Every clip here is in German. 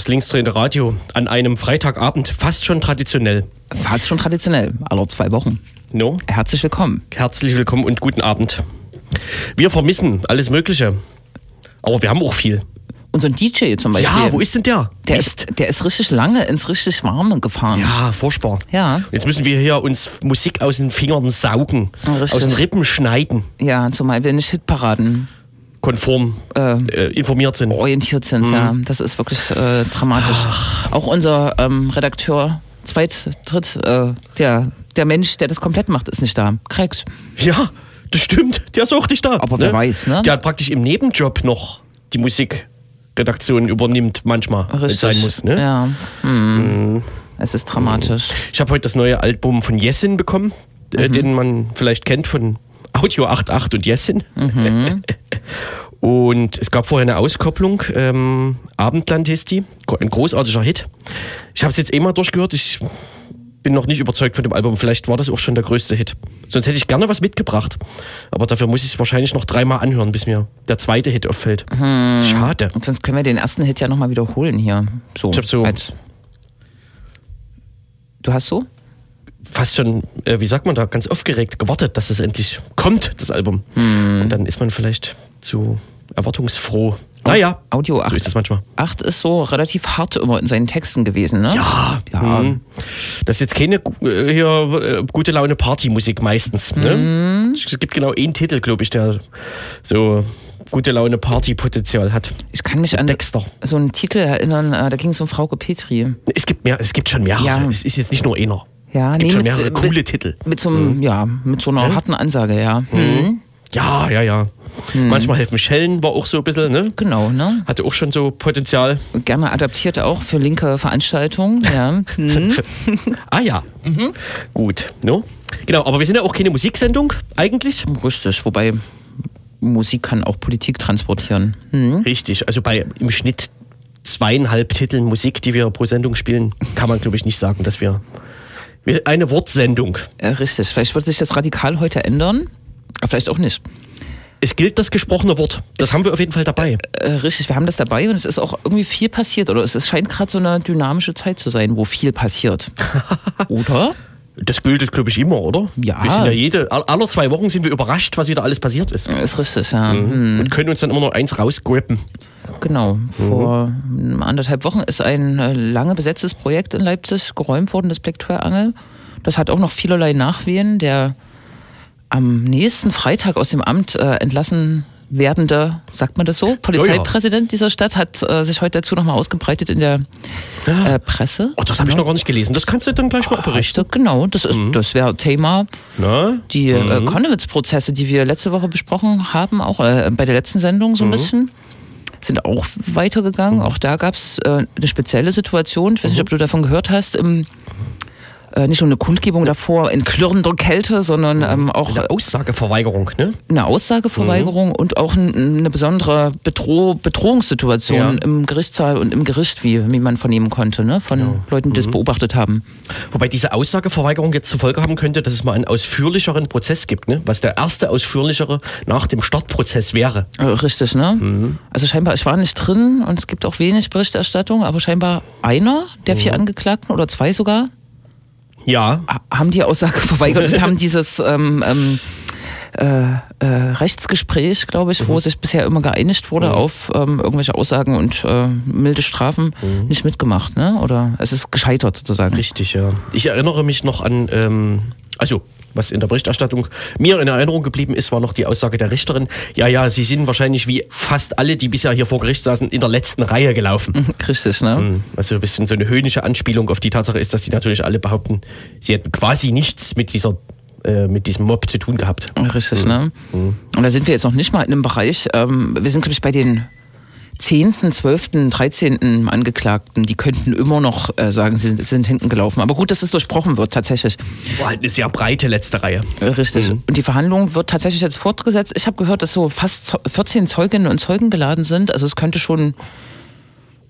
Das linksdrehende Radio an einem Freitagabend, fast schon traditionell. Fast schon traditionell, alle zwei Wochen. No? Herzlich willkommen. Herzlich willkommen und guten Abend. Wir vermissen alles Mögliche. Aber wir haben auch viel. Unseren DJ zum Beispiel. Ja, wo ist denn der? der Mist. ist, der ist richtig lange ins richtig Warme gefahren. Ja, furchtbar. Ja. Jetzt müssen wir hier uns Musik aus den Fingern saugen, Richtig. aus den Rippen schneiden, Ja, zumal wir nicht Hitparaden konform äh, äh, informiert sind. orientiert sind. Mhm. Ja, das ist wirklich äh, dramatisch. Auch unser ähm, Redakteur, zweit, dritt, äh, der, der Mensch, der das komplett macht, ist nicht da. Krex. Ja, das stimmt. Der ist auch nicht da. Aber wer weiß, ne? Der hat praktisch im Nebenjob noch die Musikredaktion übernimmt manchmal, wenn es sein muss. Ne? Ja. Hm. Es ist dramatisch. Ich habe heute das neue Album von Jessin bekommen, äh, Mhm. den man vielleicht kennt von Audio 88 und Jessin. Mhm. und es gab vorher eine Auskopplung, ähm, Abendland hieß die, ein großartiger Hit. Ich habe es jetzt eh mal durchgehört, ich bin noch nicht überzeugt von dem Album, vielleicht war das auch schon der größte Hit. Sonst hätte ich gerne was mitgebracht, aber dafür muss ich es wahrscheinlich noch dreimal anhören, bis mir der zweite Hit auffällt. Mhm. Schade. Und sonst können wir den ersten Hit ja nochmal wiederholen hier. So. Ich hab so- Als du hast so? fast schon, äh, wie sagt man da, ganz aufgeregt gewartet, dass es endlich kommt, das Album. Hm. Und dann ist man vielleicht zu erwartungsfroh. Naja, Audio so 8. ist das manchmal. 8 ist so relativ hart immer in seinen Texten gewesen, ne? Ja, Ja. mhm. das ist jetzt keine äh, hier, äh, gute Laune Partymusik meistens. Mhm. Ne? Es gibt genau einen Titel, glaube ich, der so gute Laune Partypotenzial hat. Ich kann mich an Dexter. so einen Titel erinnern, äh, da ging es um Frauke Petri. Es gibt mehr, es gibt schon mehrere. Ja. Es ist jetzt nicht nur einer. Ja, es gibt schon mit, mehrere äh, coole mit, Titel. Mit so, einem, ja, mit so einer harten Ansage, ja. Mhm. Ja, ja, ja. Manchmal helfen Schellen, war auch so ein bisschen, ne? Genau, ne? Hatte auch schon so Potenzial. Gerne adaptiert auch für linke Veranstaltungen, ja. Mhm. Ah ja. Gut. No? Genau, aber wir sind ja auch keine Musiksendung eigentlich. Richtig, wobei Musik kann auch Politik transportieren. Mhm. Richtig. Also bei im Schnitt zweieinhalb Titeln Musik, die wir pro Sendung spielen, kann man, glaube ich, nicht sagen, dass wir. eine Wortsendung. Äh, richtig, vielleicht wird sich das radikal heute ändern, vielleicht auch nicht. Es gilt das gesprochene Wort. Das haben wir auf jeden Fall dabei. Äh, richtig, wir haben das dabei und es ist auch irgendwie viel passiert. Oder es, es scheint gerade so eine dynamische Zeit zu sein, wo viel passiert. Oder? Das gilt es, glaube ich, immer, oder? Ja. Wir sind ja jede, all- alle zwei Wochen sind wir überrascht, was wieder alles passiert ist. Ist richtig, ja. Hm, Und können uns dann immer noch eins rausgrippen. genau. Vor ähm, anderthalb Wochen ist ein äh, lange besetztes Projekt in Leipzig geräumt worden, das Black Angel. Das hat auch noch vielerlei Nachwehen. Der am nächsten Freitag aus dem Amt äh, entlassen werdende, sagt man das so, Polizeipräsident dieser Stadt hat äh, sich heute dazu nochmal ausgebreitet in der äh, Presse. Oh, das habe ich noch gar nicht gelesen. Das kannst du dann gleich mal berichten. Genau, das ist, das wäre Thema. Na? Die äh, Konnewitz-Prozesse, die wir letzte Woche besprochen haben, auch äh, bei der letzten Sendung so ein bisschen, sind auch weitergegangen. Auch da gab es äh, eine spezielle Situation. Ich weiß nicht, ob du davon gehört hast. Im, äh, nicht nur eine Kundgebung davor in klirrender Kälte, sondern ähm, auch Eine Aussageverweigerung, ne? eine Aussageverweigerung und auch ein, eine besondere Bedroh Bedrohungssituation Ja. im Gerichtssaal und im Gericht, wie, wie man vernehmen konnte, ne? von Leuten, die das beobachtet haben. Wobei diese Aussageverweigerung jetzt zur Folge haben könnte, dass es mal einen ausführlicheren Prozess gibt, ne? was der erste ausführlichere nach dem Startprozess wäre. Äh, Richtig, ne? Also scheinbar, ich war nicht drin und es gibt auch wenig Berichterstattung, aber scheinbar einer der vier Angeklagten oder zwei sogar Ja, ha- haben die Aussage verweigert und haben dieses ähm, ähm, äh, äh, Rechtsgespräch, glaube ich, wo sich bisher immer geeinigt wurde auf ähm, irgendwelche Aussagen und äh, milde Strafen, nicht mitgemacht, ne? Oder es ist gescheitert sozusagen. richtig, ja. Ich erinnere mich noch an, ähm, also was in der Berichterstattung mir in Erinnerung geblieben ist, war noch die Aussage der Richterin. Ja, ja, sie sind wahrscheinlich wie fast alle, die bisher hier vor Gericht saßen, in der letzten Reihe gelaufen. Richtig, ne? Also ein bisschen so eine höhnische Anspielung auf die Tatsache ist, dass die natürlich alle behaupten, sie hätten quasi nichts mit dieser äh, mit diesem Mob zu tun gehabt. Richtig, ne? Und da sind wir jetzt noch nicht mal in einem Bereich, ähm, wir sind, glaube ich, bei den 10., 12., 13. Angeklagten, die könnten immer noch äh, sagen, sie sind, sind hinten gelaufen. Aber gut, dass es durchbrochen wird, tatsächlich. War halt eine sehr breite letzte Reihe. Äh, Richtig. Und die Verhandlung wird tatsächlich jetzt fortgesetzt. Ich habe gehört, dass so fast zo- 14 Zeuginnen und Zeugen geladen sind. Also es könnte schon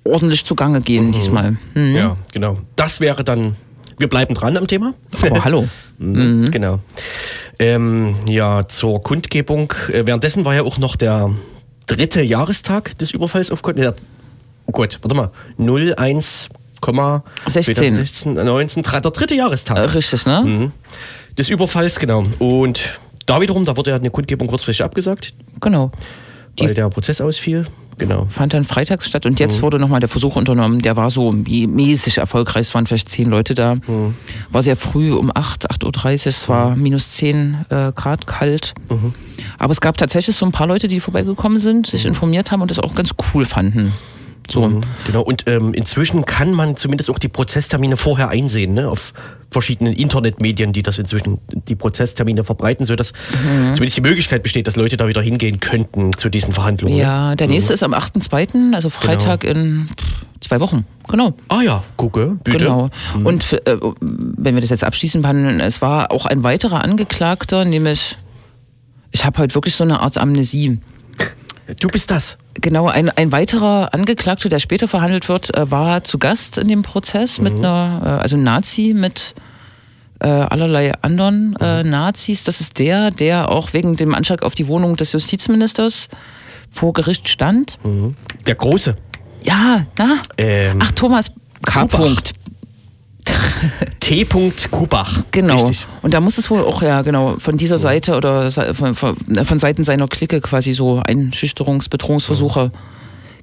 ordentlich zugange gehen diesmal. Hm. Ja, genau. Das wäre dann. Wir bleiben dran am Thema. Aber hallo. Mhm. Genau. Ähm, ja, zur Kundgebung. Äh, währenddessen war ja auch noch der dritte Jahrestag des Überfalls auf der oh Gott, warte mal, 01, 16. 2016, 19, der dritte Jahrestag. Äh, richtig, ne? Mhm. Des Überfalls, genau. Und da wiederum, da wurde ja eine Kundgebung kurzfristig abgesagt, Genau. Die weil der Prozess ausfiel. Genau. fand dann freitags statt und Mhm. jetzt wurde nochmal der Versuch unternommen, der war so mä- mäßig erfolgreich, es waren vielleicht zehn Leute da. Mhm. War sehr früh um 8, 8.30 Uhr, es war minus 10 äh, Grad kalt. Mhm. Aber es gab tatsächlich so ein paar Leute, die vorbeigekommen sind, sich informiert haben und das auch ganz cool fanden. So. Mhm, Genau, und ähm, inzwischen kann man zumindest auch die Prozesstermine vorher einsehen, ne? auf verschiedenen Internetmedien, die das inzwischen, die Prozesstermine verbreiten, sodass Mhm. zumindest die Möglichkeit besteht, dass Leute da wieder hingehen könnten zu diesen Verhandlungen. ne? Ja, der nächste ist am 8.2., also Freitag in pff, zwei Wochen. Genau. Ah ja, gucke, bitte. Genau. Und äh, wenn wir das jetzt abschließend behandeln, es war auch ein weiterer Angeklagter, nämlich, ich habe heute wirklich so eine Art Amnesie. Du bist das. Genau, ein, ein weiterer Angeklagter, der später verhandelt wird, äh, war zu Gast in dem Prozess mit einer, äh, also Nazi mit äh, allerlei anderen äh, Nazis. Das ist der, der auch wegen dem Anschlag auf die Wohnung des Justizministers vor Gericht stand. Mhm. Der Große. Ja, na? Ähm, Ach, Thomas K. Punkt. T. Kubach. Genau. Richtig. Und da muss es wohl auch, ja, genau, von dieser Seite oder von, von, von Seiten seiner Clique quasi so Einschüchterungs-, Bedrohungsversuche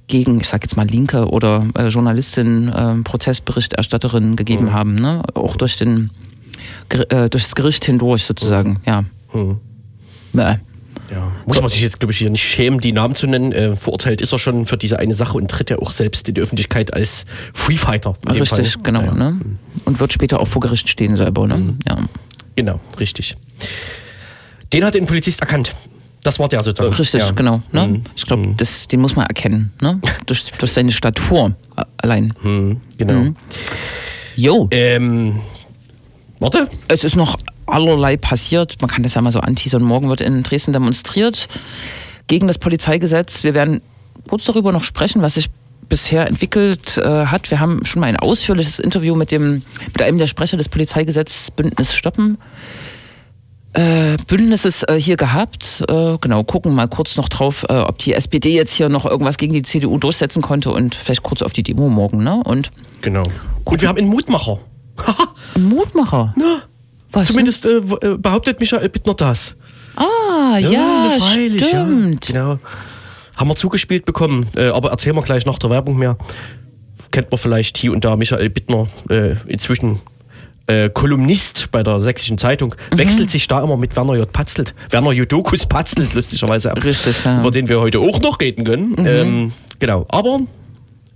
gegen, ich sag jetzt mal Linke oder äh, Journalistin, äh, Prozessberichterstatterin gegeben haben, ne? Auch durch den äh, durch das Gericht hindurch sozusagen, ja. Hm. Äh, Ja. Muss man sich jetzt, glaube ich, hier nicht schämen, die Namen zu nennen. Äh, verurteilt ist er schon für diese eine Sache und tritt ja auch selbst in die Öffentlichkeit als Freefighter. in dem richtig, Fall. genau, Ja, ne? Und wird später auch vor Gericht stehen selber, ne? Ja. Genau, richtig. Den hat den Polizist erkannt. Das war der sozusagen. Richtig, ja. genau. Ne? Mhm. Ich glaube, das den muss man erkennen, ne? durch, durch seine Statur allein. Mhm, genau. Mhm. Jo. Ähm, warte. Es ist noch allerlei passiert. Man kann das ja mal so anteasern. Morgen wird in Dresden demonstriert gegen das Polizeigesetz. Wir werden kurz darüber noch sprechen, was sich bisher entwickelt äh, hat. Wir haben schon mal ein ausführliches Interview mit, dem, mit einem der Sprecher des Polizeigesetzes Bündnis Stoppen. Äh, Bündnisses äh, hier gehabt. Äh, genau, gucken mal kurz noch drauf, äh, ob die SPD jetzt hier noch irgendwas gegen die CDU durchsetzen konnte und vielleicht kurz auf die Demo morgen. Ne? Und Genau. Und wir haben einen Mutmacher. Mutmacher. Na, Was? zumindest äh, äh, behauptet Michael Bittner das. Ah, ja, ne, freilich, stimmt. Ja, genau. Haben wir zugespielt bekommen. Äh, aber erzählen wir gleich nach der Werbung mehr. Kennt man vielleicht hier und da Michael Bittner, äh, inzwischen äh, Kolumnist bei der Sächsischen Zeitung, Mhm. wechselt sich da immer mit Werner J. Patzelt. Werner Jodokus Patzelt, lustigerweise ab. Richtig, ja. Mhm. Über den wir heute auch noch reden können. Ähm, genau. Aber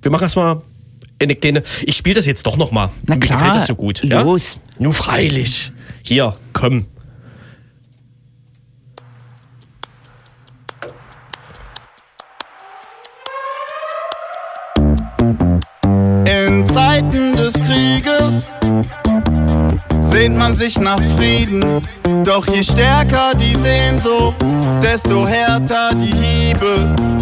wir machen erstmal eine kleine. Ich spiele das jetzt doch nochmal. Mir gefällt das so gut. los. Ja? Nur freilich. Hier, komm. In Zeiten des Krieges sehnt man sich nach Frieden. Doch je stärker die Sehnsucht, desto härter die Hiebe.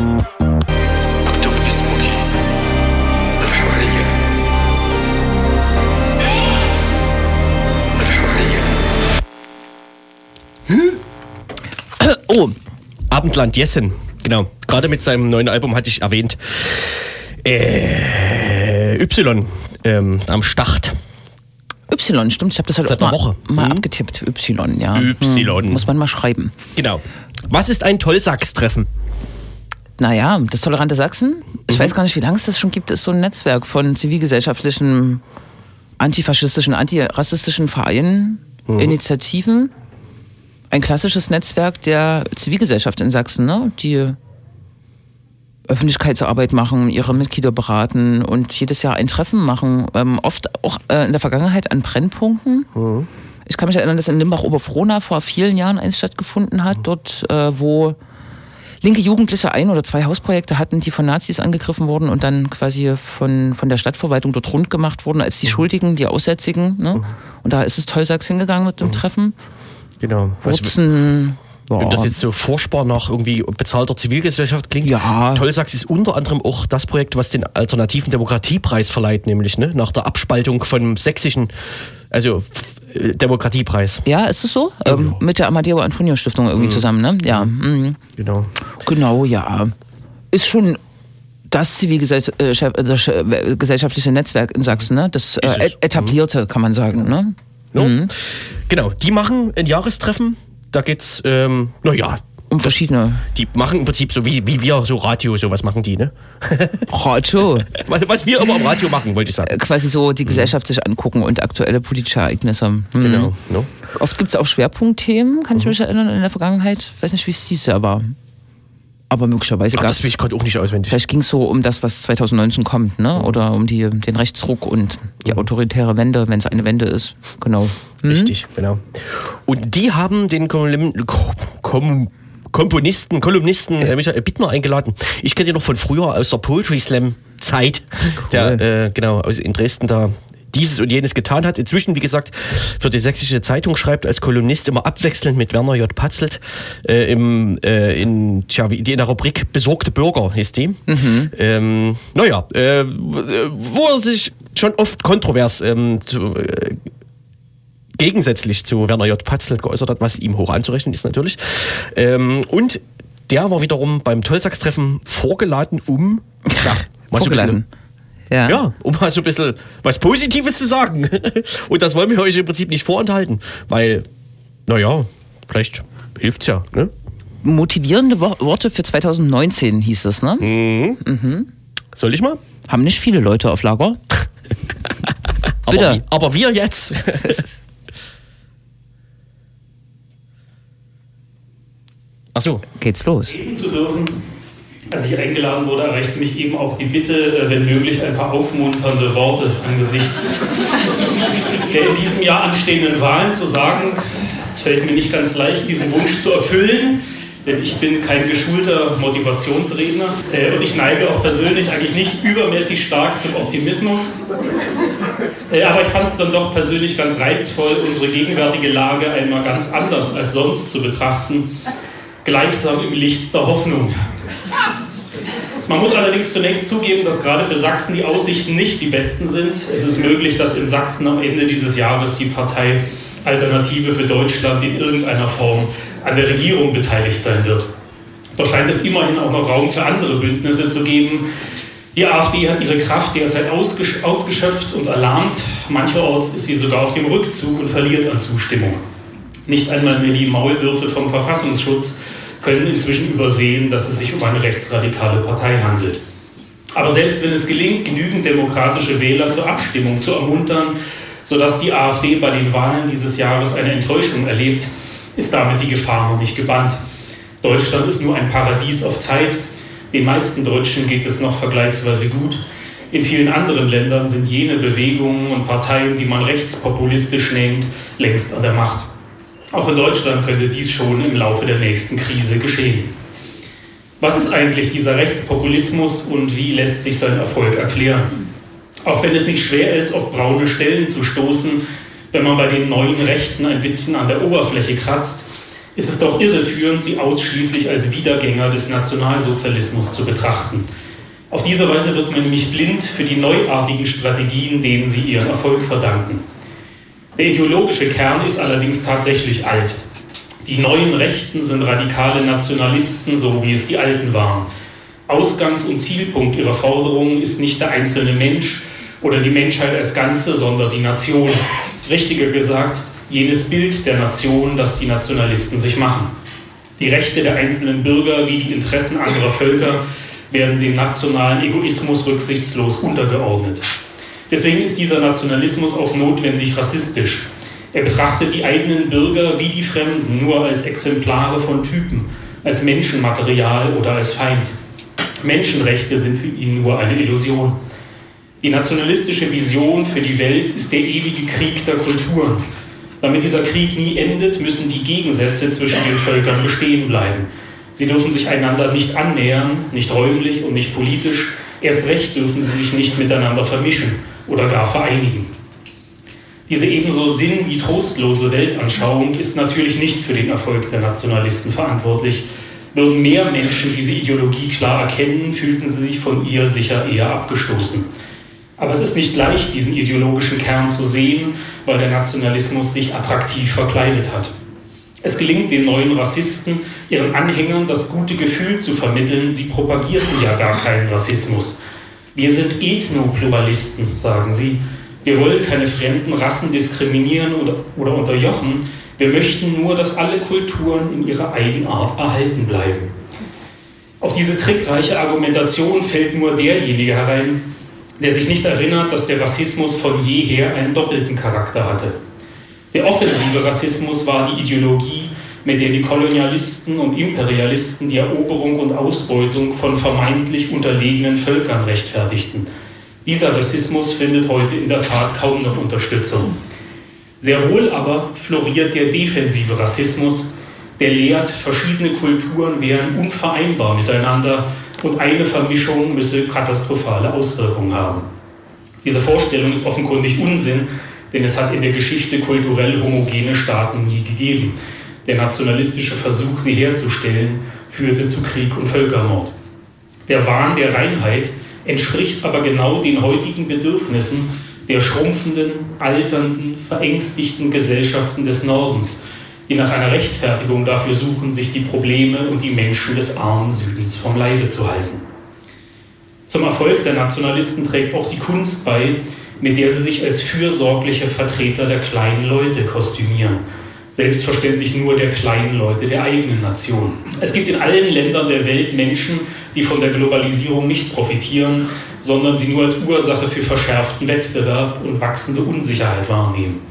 Oh, Abendland Jessen, genau. Gerade mit seinem neuen Album hatte ich erwähnt. Äh, Y ähm, am Start. Y, stimmt. Ich habe das halt Seit auch mal, Woche. mal Mhm. abgetippt. Y, ja. Y. Hm, muss man mal schreiben. Genau. Was ist ein Tollsachs-Treffen? Naja, das tolerante Sachsen. Ich Mhm. weiß gar nicht, wie lange es das schon gibt. ist so ein Netzwerk von zivilgesellschaftlichen, antifaschistischen, antirassistischen Vereinen, Mhm. Initiativen. Ein klassisches Netzwerk der Zivilgesellschaft in Sachsen, ne? die Öffentlichkeitsarbeit machen, ihre Mitglieder beraten und jedes Jahr ein Treffen machen. Ähm, oft auch äh, in der Vergangenheit an Brennpunkten. Ich kann mich erinnern, dass in Limbach-Oberfrohna vor vielen Jahren eins stattgefunden hat, dort, äh, wo linke Jugendliche ein oder zwei Hausprojekte hatten, die von Nazis angegriffen wurden und dann quasi von, von der Stadtverwaltung dort rund gemacht wurden als die Schuldigen, die Aussätzigen. Ne? Und da ist es Tollsachs hingegangen mit dem Treffen. Genau. Also, Wurzen. wenn das jetzt so forschbar nach irgendwie bezahlter Zivilgesellschaft klingt. Ja. Tollsachs ist unter anderem auch das Projekt, was den alternativen Demokratiepreis verleiht, nämlich ne? nach der Abspaltung vom sächsischen, also äh, Demokratiepreis. Ja, ist es so? Ähm, mit der Amadeo Antonio Stiftung irgendwie zusammen, ne? Ja. Mhm. Genau. Genau, ja. Ist schon das zivilgesellschaftliche Netzwerk in Sachsen, ne? das äh, etablierte, kann man sagen. Ne? No? Mhm. Genau, die machen ein Jahrestreffen. Da geht's, ähm, naja, Um verschiedene die machen im Prinzip so wie, wie wir so Radio, sowas machen die, ne? Radio, Was, wir immer am Radio machen, wollte ich sagen. äh, quasi so die Gesellschaft sich angucken und aktuelle politische Ereignisse. Mhm. Genau. No? Oft gibt es auch Schwerpunktthemen, kann ich Mhm. mich erinnern, in der Vergangenheit. Weiß nicht, wie es dieses Jahr war. Aber möglicherweise gab das es. ich gerade auch nicht auswendig. Vielleicht ging es so um das, was 2019 kommt, ne? Oder um die, den Rechtsruck und die autoritäre Wende, wenn es eine Wende ist. Genau. Hm? Richtig, genau. Und die haben den Kolum Ko- Kom Komponisten, Kolumnisten äh, Michael Bittner eingeladen. Ich kenne ihn noch von früher aus der Poetry Slam Zeit, der äh, genau aus in Dresden da dieses und jenes getan hat. Inzwischen, wie gesagt, für die Sächsische Zeitung schreibt als Kolumnist immer abwechselnd mit Werner J. Patzelt äh, im, äh, in, tja, wie, die in der Rubrik Besorgte Bürger hieß die. Ähm, naja, äh, wo er sich schon oft kontrovers ähm, zu, äh, gegensätzlich zu Werner J. Patzelt geäußert hat, was ihm hoch anzurechnen ist natürlich. Ähm, und der war wiederum beim Tollsachs-Treffen vorgeladen, um ja, Vorgeladen. Ja. ja, um mal so ein bisschen was Positives zu sagen. Und das wollen wir euch im Prinzip nicht vorenthalten, weil, naja, vielleicht hilft's ja. Ne? Motivierende Wo Worte für 2019 hieß es, ne? Soll ich mal? Haben nicht viele Leute auf Lager. Aber, Bitte. wie- aber wir jetzt. Ach so. Geht's los. reden zu dürfen. Als ich eingeladen wurde, erreichte mich eben auch die Bitte, äh, wenn möglich, ein paar aufmunternde Worte angesichts der in diesem Jahr anstehenden Wahlen zu sagen. Es fällt mir nicht ganz leicht, diesen Wunsch zu erfüllen, denn ich bin kein geschulter Motivationsredner äh, und ich neige auch persönlich eigentlich nicht übermäßig stark zum Optimismus. Äh, Aber ich fand es dann doch persönlich ganz reizvoll, unsere gegenwärtige Lage einmal ganz anders als sonst zu betrachten, gleichsam im Licht der Hoffnung. Man muss allerdings zunächst zugeben, dass gerade für Sachsen die Aussichten nicht die besten sind. Es ist möglich, dass in Sachsen am Ende dieses Jahres die Partei Alternative für Deutschland in irgendeiner Form an der Regierung beteiligt sein wird. Doch scheint es immerhin auch noch Raum für andere Bündnisse zu geben. Die AfD hat ihre Kraft derzeit ausgesch ausgeschöpft und erlahmt. Mancherorts ist sie sogar auf dem Rückzug und verliert an Zustimmung. Nicht einmal mehr die Maulwürfe vom Verfassungsschutz können inzwischen übersehen, dass es sich um eine rechtsradikale Partei handelt. Aber selbst wenn es gelingt, genügend demokratische Wähler zur Abstimmung zu ermuntern, sodass die AfD bei den Wahlen dieses Jahres eine Enttäuschung erlebt, ist damit die Gefahr noch nicht gebannt. Deutschland ist nur ein Paradies auf Zeit. Den meisten Deutschen geht es noch vergleichsweise gut. In vielen anderen Ländern sind jene Bewegungen und Parteien, die man rechtspopulistisch nennt, längst an der Macht. Auch in Deutschland könnte dies schon im Laufe der nächsten Krise geschehen. Was ist eigentlich dieser Rechtspopulismus und wie lässt sich sein Erfolg erklären? Auch wenn es nicht schwer ist, auf braune Stellen zu stoßen, wenn man bei den neuen Rechten ein bisschen an der Oberfläche kratzt, ist es doch irreführend, sie ausschließlich als Wiedergänger des Nationalsozialismus zu betrachten. Auf diese Weise wird man nämlich blind für die neuartigen Strategien, denen sie ihren Erfolg verdanken. Der ideologische Kern ist allerdings tatsächlich alt. Die neuen Rechten sind radikale Nationalisten, so wie es die alten waren. Ausgangs- und Zielpunkt ihrer Forderungen ist nicht der einzelne Mensch oder die Menschheit als Ganze, sondern die Nation. Richtiger gesagt, jenes Bild der Nation, das die Nationalisten sich machen. Die Rechte der einzelnen Bürger wie die Interessen anderer Völker werden dem nationalen Egoismus rücksichtslos untergeordnet. Deswegen ist dieser Nationalismus auch notwendig rassistisch. Er betrachtet die eigenen Bürger wie die Fremden nur als Exemplare von Typen, als Menschenmaterial oder als Feind. Menschenrechte sind für ihn nur eine Illusion. Die nationalistische Vision für die Welt ist der ewige Krieg der Kulturen. Damit dieser Krieg nie endet, müssen die Gegensätze zwischen den Völkern bestehen bleiben. Sie dürfen sich einander nicht annähern, nicht räumlich und nicht politisch. Erst recht dürfen sie sich nicht miteinander vermischen oder gar vereinigen. Diese ebenso sinn- wie trostlose Weltanschauung ist natürlich nicht für den Erfolg der Nationalisten verantwortlich. Würden mehr Menschen diese Ideologie klar erkennen, fühlten sie sich von ihr sicher eher abgestoßen. Aber es ist nicht leicht, diesen ideologischen Kern zu sehen, weil der Nationalismus sich attraktiv verkleidet hat. Es gelingt den neuen Rassisten, ihren Anhängern das gute Gefühl zu vermitteln, sie propagierten ja gar keinen Rassismus. Wir sind Ethnopluralisten, sagen sie. Wir wollen keine fremden Rassen diskriminieren oder, oder unterjochen. Wir möchten nur, dass alle Kulturen in ihrer Eigenart erhalten bleiben. Auf diese trickreiche Argumentation fällt nur derjenige herein, der sich nicht erinnert, dass der Rassismus von jeher einen doppelten Charakter hatte. Der offensive Rassismus war die Ideologie, mit der die Kolonialisten und Imperialisten die Eroberung und Ausbeutung von vermeintlich unterlegenen Völkern rechtfertigten. Dieser Rassismus findet heute in der Tat kaum noch Unterstützung. Sehr wohl aber floriert der defensive Rassismus, der lehrt, verschiedene Kulturen wären unvereinbar miteinander und eine Vermischung müsse katastrophale Auswirkungen haben. Diese Vorstellung ist offenkundig Unsinn, denn es hat in der Geschichte kulturell homogene Staaten nie gegeben. Der nationalistische Versuch, sie herzustellen, führte zu Krieg und Völkermord. Der Wahn der Reinheit entspricht aber genau den heutigen Bedürfnissen der schrumpfenden, alternden, verängstigten Gesellschaften des Nordens, die nach einer Rechtfertigung dafür suchen, sich die Probleme und die Menschen des armen Südens vom Leibe zu halten. Zum Erfolg der Nationalisten trägt auch die Kunst bei, mit der sie sich als fürsorgliche Vertreter der kleinen Leute kostümieren. Selbstverständlich nur der kleinen Leute der eigenen Nation. Es gibt in allen Ländern der Welt Menschen, die von der Globalisierung nicht profitieren, sondern sie nur als Ursache für verschärften Wettbewerb und wachsende Unsicherheit wahrnehmen.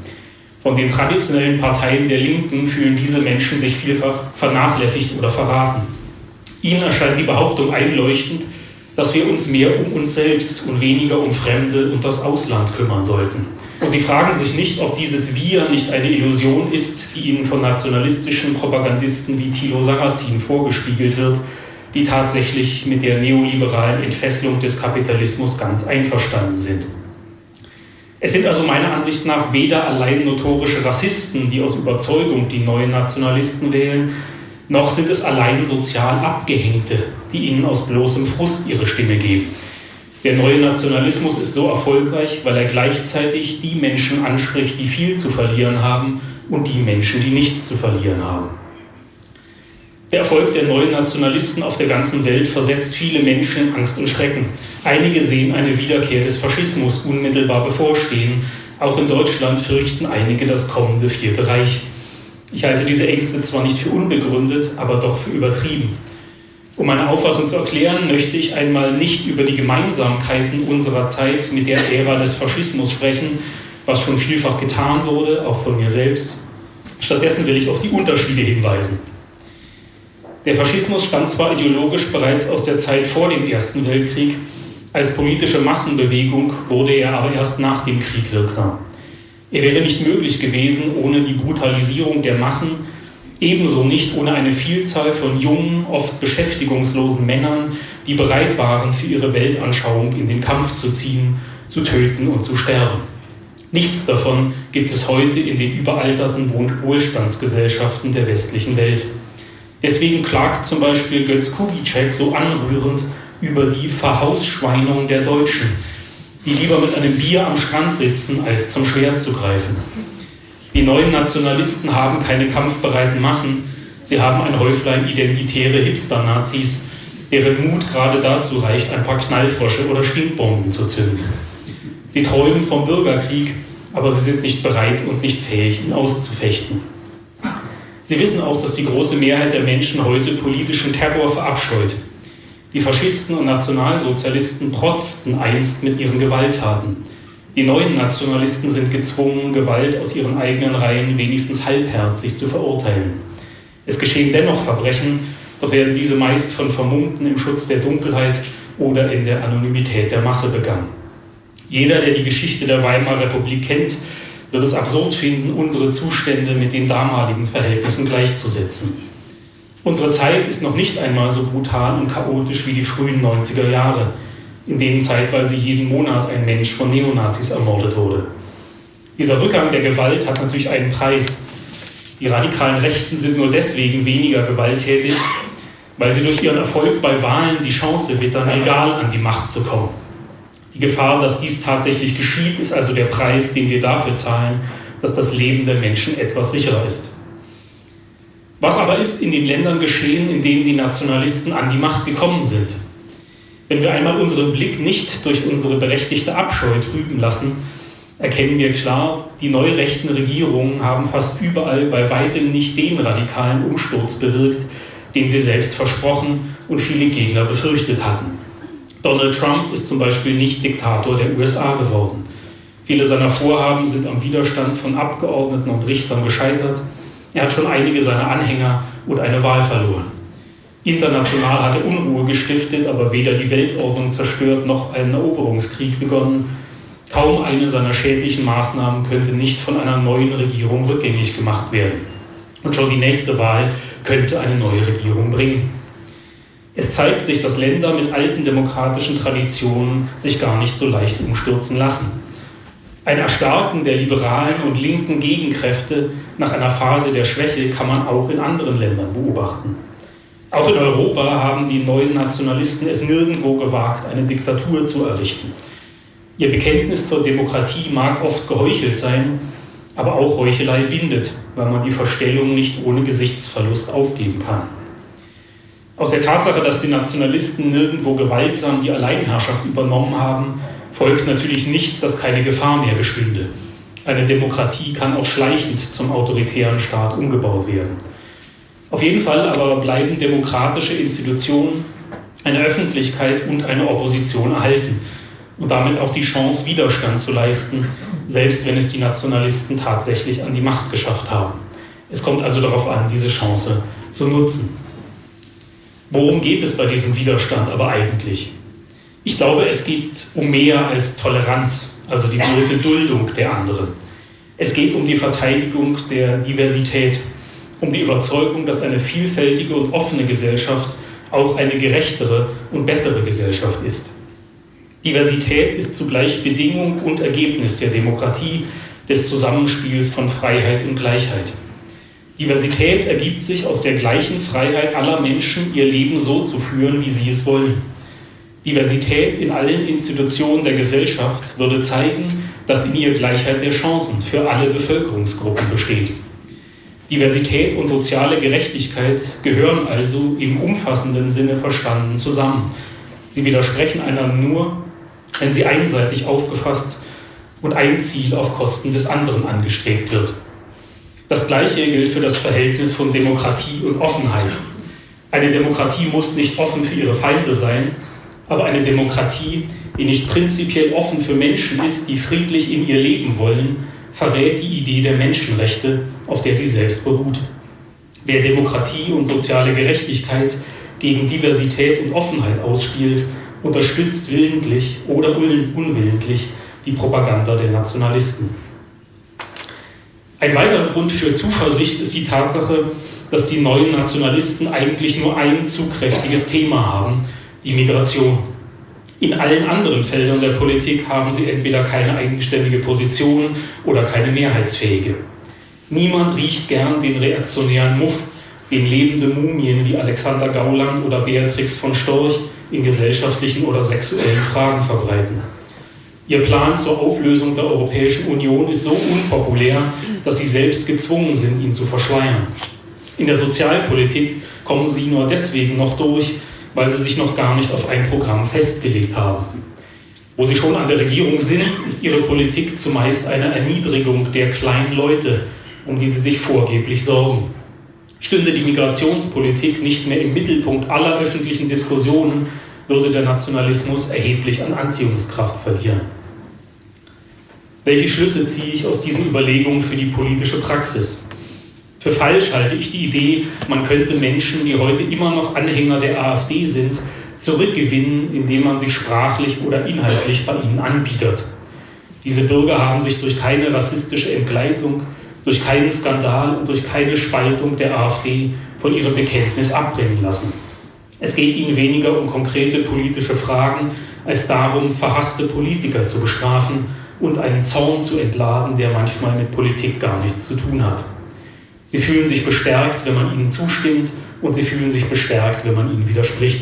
Von den traditionellen Parteien der Linken fühlen diese Menschen sich vielfach vernachlässigt oder verraten. Ihnen erscheint die Behauptung einleuchtend, dass wir uns mehr um uns selbst und weniger um Fremde und das Ausland kümmern sollten. Und sie fragen sich nicht, ob dieses Wir nicht eine Illusion ist, die ihnen von nationalistischen Propagandisten wie Thilo Sarrazin vorgespiegelt wird, die tatsächlich mit der neoliberalen Entfesselung des Kapitalismus ganz einverstanden sind. Es sind also meiner Ansicht nach weder allein notorische Rassisten, die aus Überzeugung die neuen Nationalisten wählen, noch sind es allein sozial Abgehängte, die ihnen aus bloßem Frust ihre Stimme geben. Der neue Nationalismus ist so erfolgreich, weil er gleichzeitig die Menschen anspricht, die viel zu verlieren haben und die Menschen, die nichts zu verlieren haben. Der Erfolg der neuen Nationalisten auf der ganzen Welt versetzt viele Menschen in Angst und Schrecken. Einige sehen eine Wiederkehr des Faschismus unmittelbar bevorstehen. Auch in Deutschland fürchten einige das kommende Vierte Reich. Ich halte diese Ängste zwar nicht für unbegründet, aber doch für übertrieben. Um meine Auffassung zu erklären, möchte ich einmal nicht über die Gemeinsamkeiten unserer Zeit mit der Ära des Faschismus sprechen, was schon vielfach getan wurde, auch von mir selbst. Stattdessen will ich auf die Unterschiede hinweisen. Der Faschismus stammt zwar ideologisch bereits aus der Zeit vor dem Ersten Weltkrieg, als politische Massenbewegung wurde er aber erst nach dem Krieg wirksam. Er wäre nicht möglich gewesen ohne die Brutalisierung der Massen, ebenso nicht ohne eine Vielzahl von jungen, oft beschäftigungslosen Männern, die bereit waren, für ihre Weltanschauung in den Kampf zu ziehen, zu töten und zu sterben. Nichts davon gibt es heute in den überalterten Wohlstandsgesellschaften der westlichen Welt. Deswegen klagt zum Beispiel Götz Kubitschek so anrührend über die Verhausschweinung der Deutschen, die lieber mit einem Bier am Strand sitzen, als zum Schwert zu greifen. Die neuen Nationalisten haben keine kampfbereiten Massen, sie haben ein Häuflein identitäre Hipster-Nazis, deren Mut gerade dazu reicht, ein paar Knallfrosche oder Stinkbomben zu zünden. Sie träumen vom Bürgerkrieg, aber sie sind nicht bereit und nicht fähig, ihn auszufechten. Sie wissen auch, dass die große Mehrheit der Menschen heute politischen Terror verabscheut. Die Faschisten und Nationalsozialisten protzten einst mit ihren Gewalttaten. Die neuen Nationalisten sind gezwungen, Gewalt aus ihren eigenen Reihen wenigstens halbherzig zu verurteilen. Es geschehen dennoch Verbrechen, doch werden diese meist von Vermummten im Schutz der Dunkelheit oder in der Anonymität der Masse begangen. Jeder, der die Geschichte der Weimarer Republik kennt, wird es absurd finden, unsere Zustände mit den damaligen Verhältnissen gleichzusetzen. Unsere Zeit ist noch nicht einmal so brutal und chaotisch wie die frühen 90er Jahre, in denen zeitweise jeden Monat ein Mensch von Neonazis ermordet wurde. Dieser Rückgang der Gewalt hat natürlich einen Preis. Die radikalen Rechten sind nur deswegen weniger gewalttätig, weil sie durch ihren Erfolg bei Wahlen die Chance wittern, legal an die Macht zu kommen. Die Gefahr, dass dies tatsächlich geschieht, ist also der Preis, den wir dafür zahlen, dass das Leben der Menschen etwas sicherer ist. Was aber ist in den Ländern geschehen, in denen die Nationalisten an die Macht gekommen sind? Wenn wir einmal unseren Blick nicht durch unsere berechtigte Abscheu trüben lassen, erkennen wir klar, die neurechten Regierungen haben fast überall bei weitem nicht den radikalen Umsturz bewirkt, den sie selbst versprochen und viele Gegner befürchtet hatten. Donald Trump ist zum Beispiel nicht Diktator der USA geworden. Viele seiner Vorhaben sind am Widerstand von Abgeordneten und Richtern gescheitert. Er hat schon einige seiner Anhänger und eine Wahl verloren. International hat er Unruhe gestiftet, aber weder die Weltordnung zerstört noch einen Eroberungskrieg begonnen. Kaum eine seiner schädlichen Maßnahmen könnte nicht von einer neuen Regierung rückgängig gemacht werden. Und schon die nächste Wahl könnte eine neue Regierung bringen. Es zeigt sich, dass Länder mit alten demokratischen Traditionen sich gar nicht so leicht umstürzen lassen. Ein Erstarken der liberalen und linken Gegenkräfte nach einer Phase der Schwäche kann man auch in anderen Ländern beobachten. Auch in Europa haben die neuen Nationalisten es nirgendwo gewagt, eine Diktatur zu errichten. Ihr Bekenntnis zur Demokratie mag oft geheuchelt sein, aber auch Heuchelei bindet, weil man die Verstellung nicht ohne Gesichtsverlust aufgeben kann. Aus der Tatsache, dass die Nationalisten nirgendwo gewaltsam die Alleinherrschaft übernommen haben, folgt natürlich nicht, dass keine Gefahr mehr bestünde. Eine Demokratie kann auch schleichend zum autoritären Staat umgebaut werden. Auf jeden Fall aber bleiben demokratische Institutionen, eine Öffentlichkeit und eine Opposition erhalten und damit auch die Chance, Widerstand zu leisten, selbst wenn es die Nationalisten tatsächlich an die Macht geschafft haben. Es kommt also darauf an, diese Chance zu nutzen. Worum geht es bei diesem Widerstand aber eigentlich? Ich glaube, es geht um mehr als Toleranz, also die bloße Duldung der anderen. Es geht um die Verteidigung der Diversität, um die Überzeugung, dass eine vielfältige und offene Gesellschaft auch eine gerechtere und bessere Gesellschaft ist. Diversität ist zugleich Bedingung und Ergebnis der Demokratie, des Zusammenspiels von Freiheit und Gleichheit. Diversität ergibt sich aus der gleichen Freiheit aller Menschen, ihr Leben so zu führen, wie sie es wollen. Diversität in allen Institutionen der Gesellschaft würde zeigen, dass in ihr Gleichheit der Chancen für alle Bevölkerungsgruppen besteht. Diversität und soziale Gerechtigkeit gehören also im umfassenden Sinne verstanden zusammen. Sie widersprechen einander nur, wenn sie einseitig aufgefasst und ein Ziel auf Kosten des anderen angestrebt wird. Das Gleiche gilt für das Verhältnis von Demokratie und Offenheit. Eine Demokratie muss nicht offen für ihre Feinde sein, aber eine Demokratie, die nicht prinzipiell offen für Menschen ist, die friedlich in ihr leben wollen, verrät die Idee der Menschenrechte, auf der sie selbst beruht. Wer Demokratie und soziale Gerechtigkeit gegen Diversität und Offenheit ausspielt, unterstützt willentlich oder unwillentlich die Propaganda der Nationalisten. Ein weiterer Grund für Zuversicht ist die Tatsache, dass die neuen Nationalisten eigentlich nur ein zugkräftiges Thema haben, die Migration. In allen anderen Feldern der Politik haben sie entweder keine eigenständige Position oder keine mehrheitsfähige. Niemand riecht gern den reaktionären Muff, den lebende Mumien wie Alexander Gauland oder Beatrix von Storch in gesellschaftlichen oder sexuellen Fragen verbreiten. Ihr Plan zur Auflösung der Europäischen Union ist so unpopulär, dass sie selbst gezwungen sind, ihn zu verschleiern. In der Sozialpolitik kommen sie nur deswegen noch durch, weil sie sich noch gar nicht auf ein Programm festgelegt haben. Wo sie schon an der Regierung sind, ist ihre Politik zumeist eine Erniedrigung der kleinen Leute, um die sie sich vorgeblich sorgen. Stünde die Migrationspolitik nicht mehr im Mittelpunkt aller öffentlichen Diskussionen, würde der Nationalismus erheblich an Anziehungskraft verlieren. Welche Schlüsse ziehe ich aus diesen Überlegungen für die politische Praxis? Für falsch halte ich die Idee, man könnte Menschen, die heute immer noch Anhänger der AfD sind, zurückgewinnen, indem man sich sprachlich oder inhaltlich bei ihnen anbietet. Diese Bürger haben sich durch keine rassistische Entgleisung, durch keinen Skandal und durch keine Spaltung der AfD von ihrem Bekenntnis abbrennen lassen. Es geht ihnen weniger um konkrete politische Fragen, als darum, verhasste Politiker zu bestrafen und einen Zaun zu entladen, der manchmal mit Politik gar nichts zu tun hat. Sie fühlen sich bestärkt, wenn man ihnen zustimmt und sie fühlen sich bestärkt, wenn man ihnen widerspricht.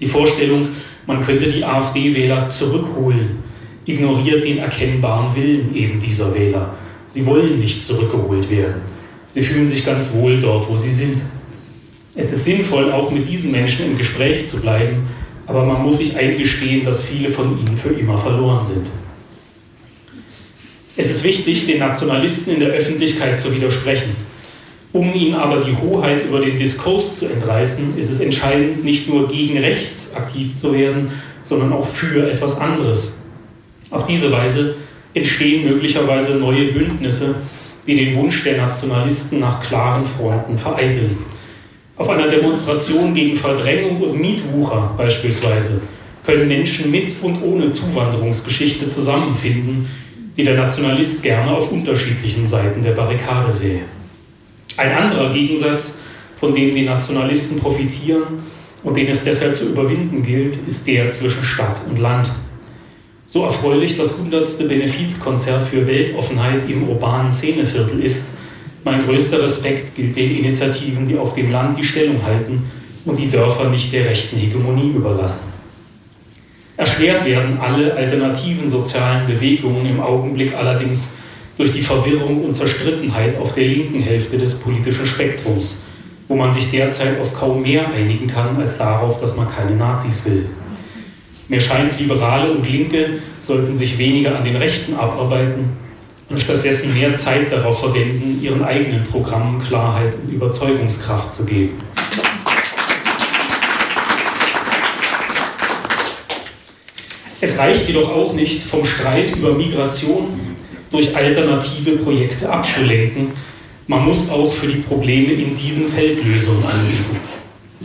Die Vorstellung, man könnte die AfD-Wähler zurückholen, ignoriert den erkennbaren Willen eben dieser Wähler. Sie wollen nicht zurückgeholt werden. Sie fühlen sich ganz wohl dort, wo sie sind. Es ist sinnvoll, auch mit diesen Menschen im Gespräch zu bleiben, aber man muss sich eingestehen, dass viele von ihnen für immer verloren sind. Es ist wichtig, den Nationalisten in der Öffentlichkeit zu widersprechen. Um ihnen aber die Hoheit über den Diskurs zu entreißen, ist es entscheidend, nicht nur gegen rechts aktiv zu werden, sondern auch für etwas anderes. Auf diese Weise entstehen möglicherweise neue Bündnisse, die den Wunsch der Nationalisten nach klaren Fronten vereiteln. Auf einer Demonstration gegen Verdrängung und Mietwucher beispielsweise können Menschen mit und ohne Zuwanderungsgeschichte zusammenfinden, die der Nationalist gerne auf unterschiedlichen Seiten der Barrikade sehe. Ein anderer Gegensatz, von dem die Nationalisten profitieren und den es deshalb zu überwinden gilt, ist der zwischen Stadt und Land. So erfreulich das 100. Benefizkonzert für Weltoffenheit im urbanen Szeneviertel ist, mein größter Respekt gilt den Initiativen, die auf dem Land die Stellung halten und die Dörfer nicht der rechten Hegemonie überlassen. Erschwert werden alle alternativen sozialen Bewegungen im Augenblick allerdings durch die Verwirrung und Zerstrittenheit auf der linken Hälfte des politischen Spektrums, wo man sich derzeit auf kaum mehr einigen kann als darauf, dass man keine Nazis will. Mir scheint, Liberale und Linke sollten sich weniger an den Rechten abarbeiten und stattdessen mehr Zeit darauf verwenden, ihren eigenen Programmen Klarheit und Überzeugungskraft zu geben. Es reicht jedoch auch nicht, vom Streit über Migration durch alternative Projekte abzulenken. Man muss auch für die Probleme in diesem Feld Lösungen anbieten.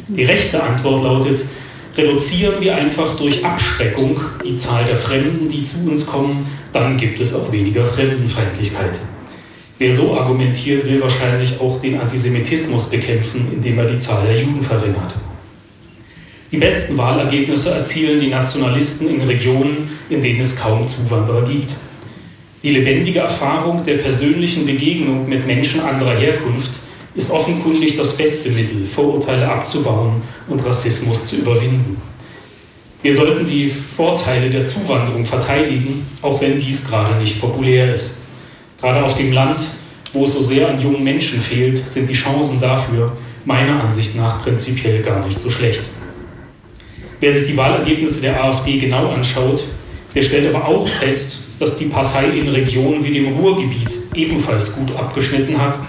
Die rechte Antwort lautet, Reduzieren wir einfach durch Abschreckung die Zahl der Fremden, die zu uns kommen, dann gibt es auch weniger Fremdenfeindlichkeit. Wer so argumentiert, will wahrscheinlich auch den Antisemitismus bekämpfen, indem er die Zahl der Juden verringert. Die besten Wahlergebnisse erzielen die Nationalisten in Regionen, in denen es kaum Zuwanderer gibt. Die lebendige Erfahrung der persönlichen Begegnung mit Menschen anderer Herkunft ist offenkundig das beste Mittel, Vorurteile abzubauen und Rassismus zu überwinden. Wir sollten die Vorteile der Zuwanderung verteidigen, auch wenn dies gerade nicht populär ist. Gerade auf dem Land, wo es so sehr an jungen Menschen fehlt, sind die Chancen dafür meiner Ansicht nach prinzipiell gar nicht so schlecht. Wer sich die Wahlergebnisse der AfD genau anschaut, der stellt aber auch fest, dass die Partei in Regionen wie dem Ruhrgebiet ebenfalls gut abgeschnitten hat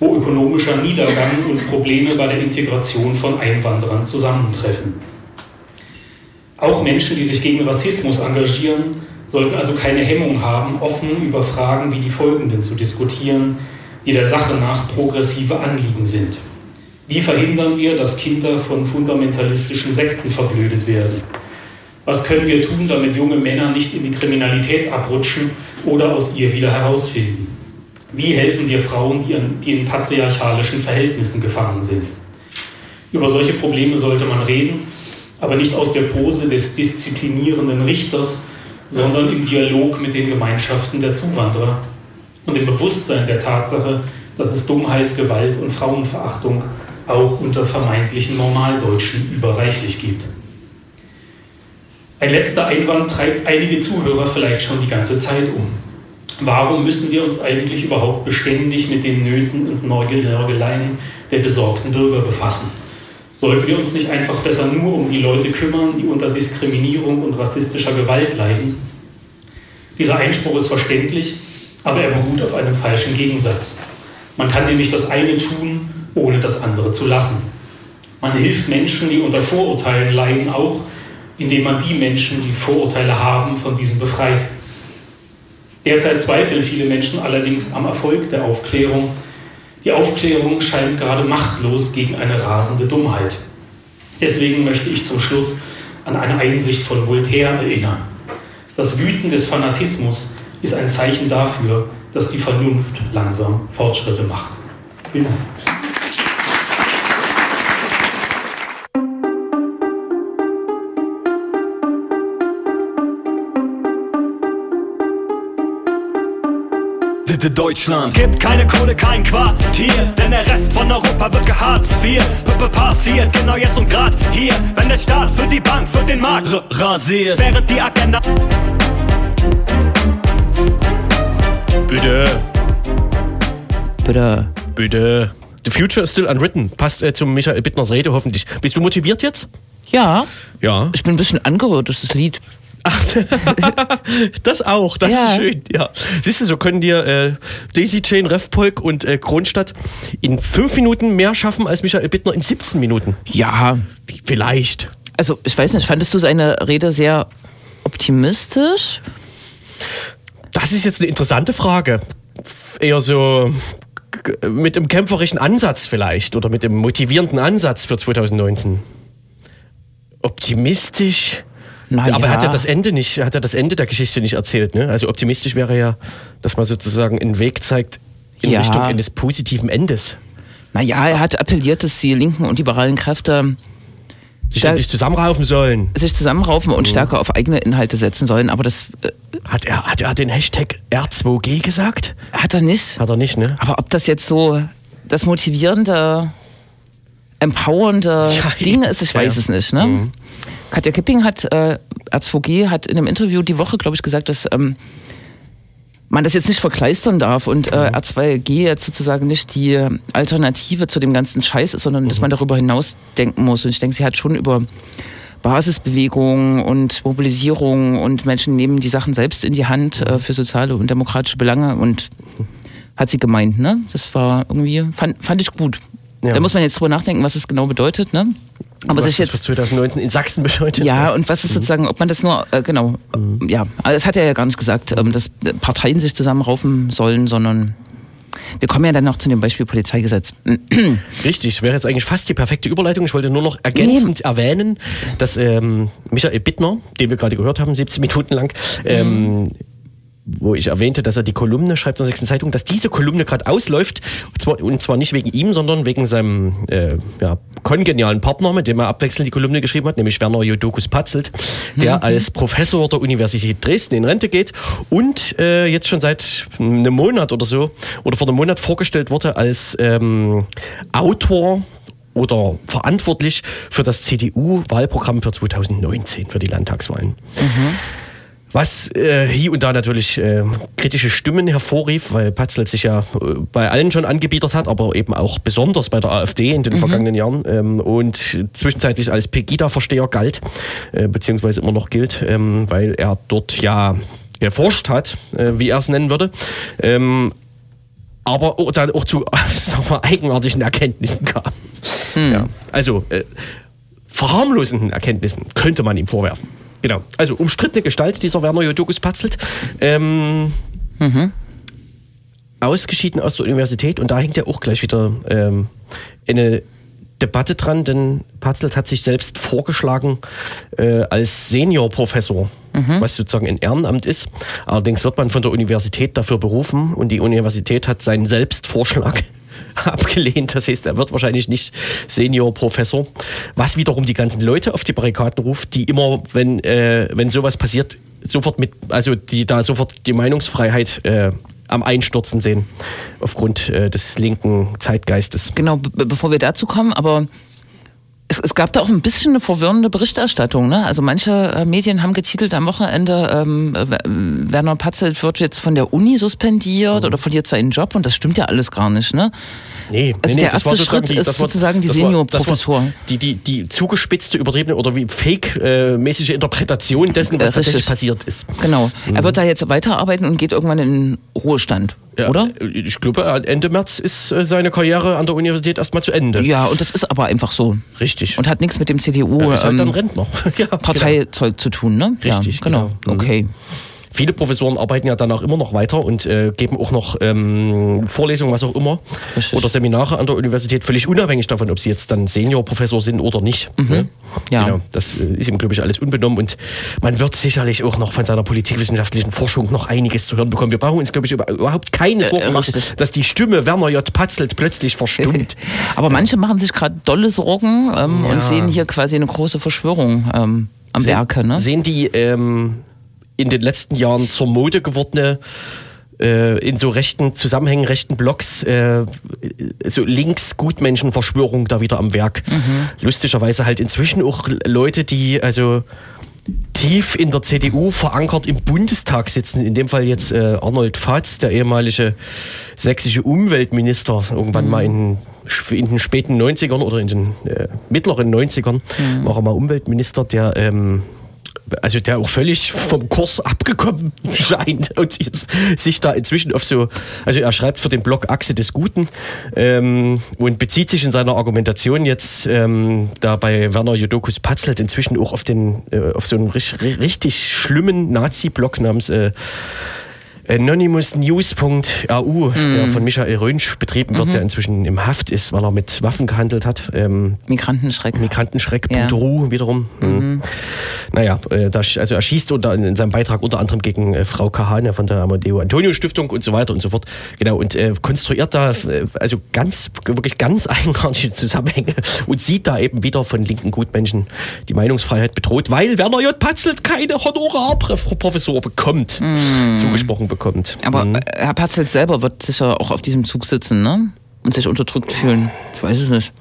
wo ökonomischer Niedergang und Probleme bei der Integration von Einwanderern zusammentreffen. Auch Menschen, die sich gegen Rassismus engagieren, sollten also keine Hemmung haben, offen über Fragen wie die folgenden zu diskutieren, die der Sache nach progressive Anliegen sind. Wie verhindern wir, dass Kinder von fundamentalistischen Sekten verblödet werden? Was können wir tun, damit junge Männer nicht in die Kriminalität abrutschen oder aus ihr wieder herausfinden? Wie helfen wir Frauen, die, in, die in patriarchalischen Verhältnissen gefangen sind? Über solche Probleme sollte man reden, aber nicht aus der Pose des disziplinierenden Richters, sondern im Dialog mit den Gemeinschaften der Zuwanderer und im Bewusstsein der Tatsache, dass es Dummheit, Gewalt und Frauenverachtung auch unter vermeintlichen Normaldeutschen überreichlich gibt. Ein letzter Einwand treibt einige Zuhörer vielleicht schon die ganze Zeit um. Warum müssen wir uns eigentlich überhaupt beständig mit den Nöten und Nörgeleien der besorgten Bürger befassen? Sollten wir uns nicht einfach besser nur um die Leute kümmern, die unter Diskriminierung und rassistischer Gewalt leiden? Dieser Einspruch ist verständlich, aber er beruht auf einem falschen Gegensatz. Man kann nämlich das eine tun, ohne das andere zu lassen. Man hilft Menschen, die unter Vorurteilen leiden, auch, indem man die Menschen, die Vorurteile haben, von diesen befreit. Derzeit zweifeln viele Menschen allerdings am Erfolg der Aufklärung. Die Aufklärung scheint gerade machtlos gegen eine rasende Dummheit. Deswegen möchte ich zum Schluss an eine Einsicht von Voltaire erinnern. Das Wüten des Fanatismus ist ein Zeichen dafür, dass die Vernunft langsam Fortschritte macht. Vielen Dank. Bitte Deutschland. Gibt keine Kohle, kein Quartier, denn der Rest von Europa wird geharzt. Wir passiert genau jetzt und grad hier, wenn der Staat für die Bank, für den Markt rasiert, während die Agenda. Bitte. Bitte. Bitte. The future is still unwritten. Passt äh, zu Michael Bittners Rede hoffentlich. Bist du motiviert jetzt? Ja, Ja. ich bin ein bisschen angerührt durch das Lied. Ach, das auch, das Ja. ist schön, ja. Siehst du, so können dir äh, Daisy Chain, Refpolk und äh, Kronstadt in fünf Minuten mehr schaffen als Michael Bittner in 17 Minuten. Ja, Vielleicht. also ich weiß nicht, fandest du seine Rede sehr optimistisch? Das ist jetzt eine interessante Frage. Eher so mit einem kämpferischen Ansatz vielleicht oder mit einem motivierenden Ansatz für 2019. Optimistisch. Na Aber er hat ja ja. das Ende nicht, er hat ja das Ende der Geschichte nicht erzählt. Ne? Also optimistisch wäre ja, dass man sozusagen einen Weg zeigt in Ja. Richtung eines positiven Endes. Naja, er hat appelliert, dass die linken und liberalen Kräfte Sich endlich zusammenraufen sollen. sich zusammenraufen und stärker auf eigene Inhalte setzen sollen. Aber das äh, Hat er, hat er den Hashtag R2G gesagt? hat er nicht. Hat er nicht, ne? Aber ob das jetzt so das motivierende, empowernde Ja, Ding ist, ich ja, weiß es nicht. Ne? Katja Kipping hat, äh, R2G hat in einem Interview die Woche, glaube ich, gesagt, dass ähm, man das jetzt nicht verkleistern darf und äh, R2G jetzt sozusagen nicht die Alternative zu dem ganzen Scheiß ist, sondern dass man darüber hinaus denken muss. Und ich denke, sie hat schon über Basisbewegungen und Mobilisierung und Menschen nehmen die Sachen selbst in die Hand äh, für soziale und demokratische Belange und hat sie gemeint, ne? Das war irgendwie, fand, fand ich gut. Ja. Da muss man jetzt drüber nachdenken, was es genau bedeutet, ne? Aber was das für jetzt 2019 in Sachsen bedeutet. ja, und was ist sozusagen, ob man das nur, äh, genau, Mhm. ja, also das hat er ja gar nicht gesagt, ähm, dass Parteien sich zusammenraufen sollen, sondern wir kommen ja dann noch zu dem Beispiel Polizeigesetz. Richtig, wäre jetzt eigentlich fast die perfekte Überleitung. Ich wollte nur noch ergänzend erwähnen, dass ähm, Michael Bittner, den wir gerade gehört haben, 17 Minuten lang, ähm, wo ich erwähnte, dass er die Kolumne schreibt in der Sächsischen Zeitung, dass diese Kolumne gerade ausläuft. Und zwar, und zwar nicht wegen ihm, sondern wegen seinem äh, ja, kongenialen Partner, mit dem er abwechselnd die Kolumne geschrieben hat, nämlich Werner Jodokus Patzelt, der als Professor der Universität Dresden in Rente geht und äh, jetzt schon seit einem Monat oder so oder vor einem Monat vorgestellt wurde als ähm, Autor oder verantwortlich für das CDU-Wahlprogramm für 2019, für die Landtagswahlen. Was äh, hier und da natürlich äh, kritische Stimmen hervorrief, weil Patzelt sich ja äh, bei allen schon angebietet hat, aber eben auch besonders bei der AfD in den vergangenen Jahren ähm, und zwischenzeitlich als Pegida-Versteher galt, äh, beziehungsweise immer noch gilt, ähm, weil er dort ja geforscht hat, äh, wie er es nennen würde. Ähm, aber auch, dann auch zu wir, eigenartigen Erkenntnissen kam. Ja, also äh, verharmlosenden Erkenntnissen könnte man ihm vorwerfen. Genau. Also umstrittene Gestalt dieser Werner Jodokus Patzelt. Ähm, Ausgeschieden aus der Universität und da hängt ja auch gleich wieder ähm, eine Debatte dran, denn Patzelt hat sich selbst vorgeschlagen äh, als Seniorprofessor, was sozusagen ein Ehrenamt ist. Allerdings wird man von der Universität dafür berufen und die Universität hat seinen Selbstvorschlag abgelehnt. Das heißt, er wird wahrscheinlich nicht Seniorprofessor, was wiederum die ganzen Leute auf die Barrikaden ruft, die immer, wenn, äh, wenn sowas passiert, sofort mit, also die da sofort die Meinungsfreiheit äh, am Einstürzen sehen, aufgrund äh, des linken Zeitgeistes. Genau, be bevor wir dazu kommen, aber es, es gab da auch ein bisschen eine verwirrende Berichterstattung. Ne? Also manche äh, Medien haben getitelt am Wochenende, ähm, äh, Werner Patzelt wird jetzt von der Uni suspendiert oder verliert seinen Job und das stimmt ja alles gar nicht. Ne? Nee, Also nee, der erste sozusagen Schritt ist sozusagen die das war- Seniorprofessur. das war Die, die, die zugespitzte, übertriebene oder wie fake-mäßige Interpretation dessen, was Äh, richtig. tatsächlich passiert ist. Genau. Er wird da jetzt weiterarbeiten und geht irgendwann in den Ruhestand, Ja, oder? Ich glaube, Ende März ist äh, seine Karriere an der Universität erstmal zu Ende. Ja, und das ist aber einfach so. Richtig. Und hat nichts mit dem CDU er ist halt dann ähm, Rentner. ja, genau. Parteizeug zu tun, ne? Richtig, ja, genau. genau. Mhm. Okay. Viele Professoren arbeiten ja danach immer noch weiter und äh, geben auch noch ähm, Vorlesungen, was auch immer, Richtig. oder Seminare an der Universität, völlig unabhängig davon, ob sie jetzt dann Seniorprofessor sind oder nicht. Ne? Mhm. Ja. Genau, das äh, ist ihm, glaube ich, alles unbenommen und man wird sicherlich auch noch von seiner politikwissenschaftlichen Forschung noch einiges zu hören bekommen. Wir brauchen uns, glaube ich, über, überhaupt keine Sorgen Äh, machen, richtig. dass die Stimme Werner J. Patzelt plötzlich verstummt. Aber manche machen sich gerade dolle Sorgen ähm, Ja. und sehen hier quasi eine große Verschwörung ähm, am Werke. Ne? Sehen die ähm, in den letzten Jahren zur Mode gewordene äh, in so rechten Zusammenhängen, rechten Blogs, äh, so Links-Gutmenschen-Verschwörung da wieder am Werk. Lustigerweise halt inzwischen auch Leute, die also tief in der CDU verankert im Bundestag sitzen. In dem Fall jetzt äh, Arnold Fatz, der ehemalige sächsische Umweltminister, irgendwann mal in, in den späten 90ern oder in den äh, mittleren 90ern war er mal Umweltminister, der ähm, also der auch völlig vom Kurs abgekommen scheint und jetzt sich da inzwischen auf so, also er schreibt für den Blog Achse des Guten ähm, und bezieht sich in seiner Argumentation jetzt ähm, da bei Werner Jodokus Patzelt inzwischen auch auf den, äh, auf so einen richtig, richtig schlimmen Nazi-Blog namens äh, AnonymousNews.au, der von Michael Rönsch betrieben wird, der inzwischen im Haft ist, weil er mit Waffen gehandelt hat. Ähm, Migrantenschreck. Migrantenschreck.ru wiederum. Mhm. Naja, äh, da, also er schießt unter, in seinem Beitrag unter anderem gegen äh, Frau Kahane von der Amadeo Antonio Stiftung und so weiter und so fort. Genau, und äh, konstruiert da äh, also ganz, wirklich ganz eigenartige Zusammenhänge und sieht da eben wieder von linken Gutmenschen die Meinungsfreiheit bedroht, weil Werner J. Patzelt keine Honorarprofessur bekommt, zugesprochen bekommt. Aber Mhm. äh, Herr Patzelt selber wird sicher auch auf diesem Zug sitzen, ne? Und sich unterdrückt fühlen. Ich weiß es nicht.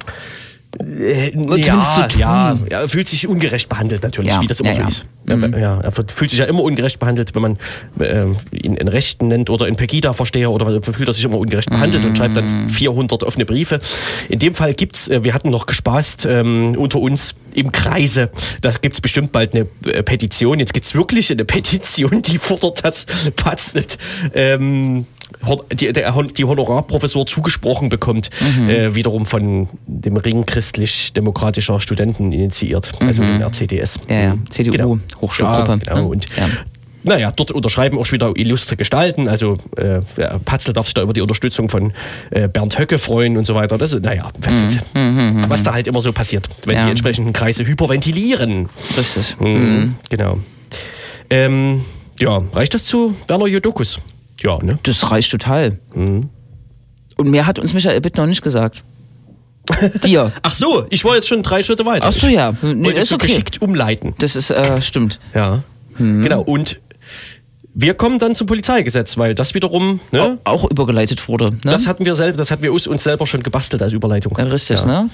Äh, ja, ja, er fühlt sich ungerecht behandelt natürlich, Ja, wie das immer ja, so ja. ist. Ja, ja, er fühlt sich ja immer ungerecht behandelt, wenn man äh, ihn in Rechten nennt oder in Pegida-Versteher oder fühlt er sich immer ungerecht behandelt und schreibt Mhm. dann 400 offene Briefe. In dem Fall gibt's, äh, wir hatten noch gespaßt ähm, unter uns im Kreise, da gibt's bestimmt bald eine äh, Petition. Jetzt gibt's wirklich eine Petition, die fordert, dass Patzelt ähm, die, die Honorarprofessor zugesprochen bekommt, äh, wiederum von dem Ring christlich-demokratischer Studenten initiiert, also dem RCDS. Ja, ja. Mhm. CDU, Hochschulgruppe, Ja, genau. ne? Und Ja. naja, dort unterschreiben auch wieder illustre Gestalten. Also äh, Patzel darf sich da über die Unterstützung von äh, Bernd Höcke freuen und so weiter. Das ist, naja, was da halt immer so passiert, wenn Mhm, Ja. die entsprechenden Kreise hyperventilieren. Richtig. Mhm. Genau. Ähm, ja, reicht das zu Werner Jodokus? Ja, ne? Das reicht total. Mhm. Und mehr hat uns Michael Bitt noch nicht gesagt. Dir. Ach so, ich war jetzt schon drei Schritte weiter. Ach so, ja. Nee, ist so okay. geschickt umleiten. Das ist, äh, stimmt. Ja. Mhm. Genau. Und wir kommen dann zum Polizeigesetz, weil das wiederum, ne? Auch übergeleitet wurde. Ne? Das hatten wir selber, das hatten wir uns, uns selber schon gebastelt als Überleitung. Ja, Richtig, Ja. ne?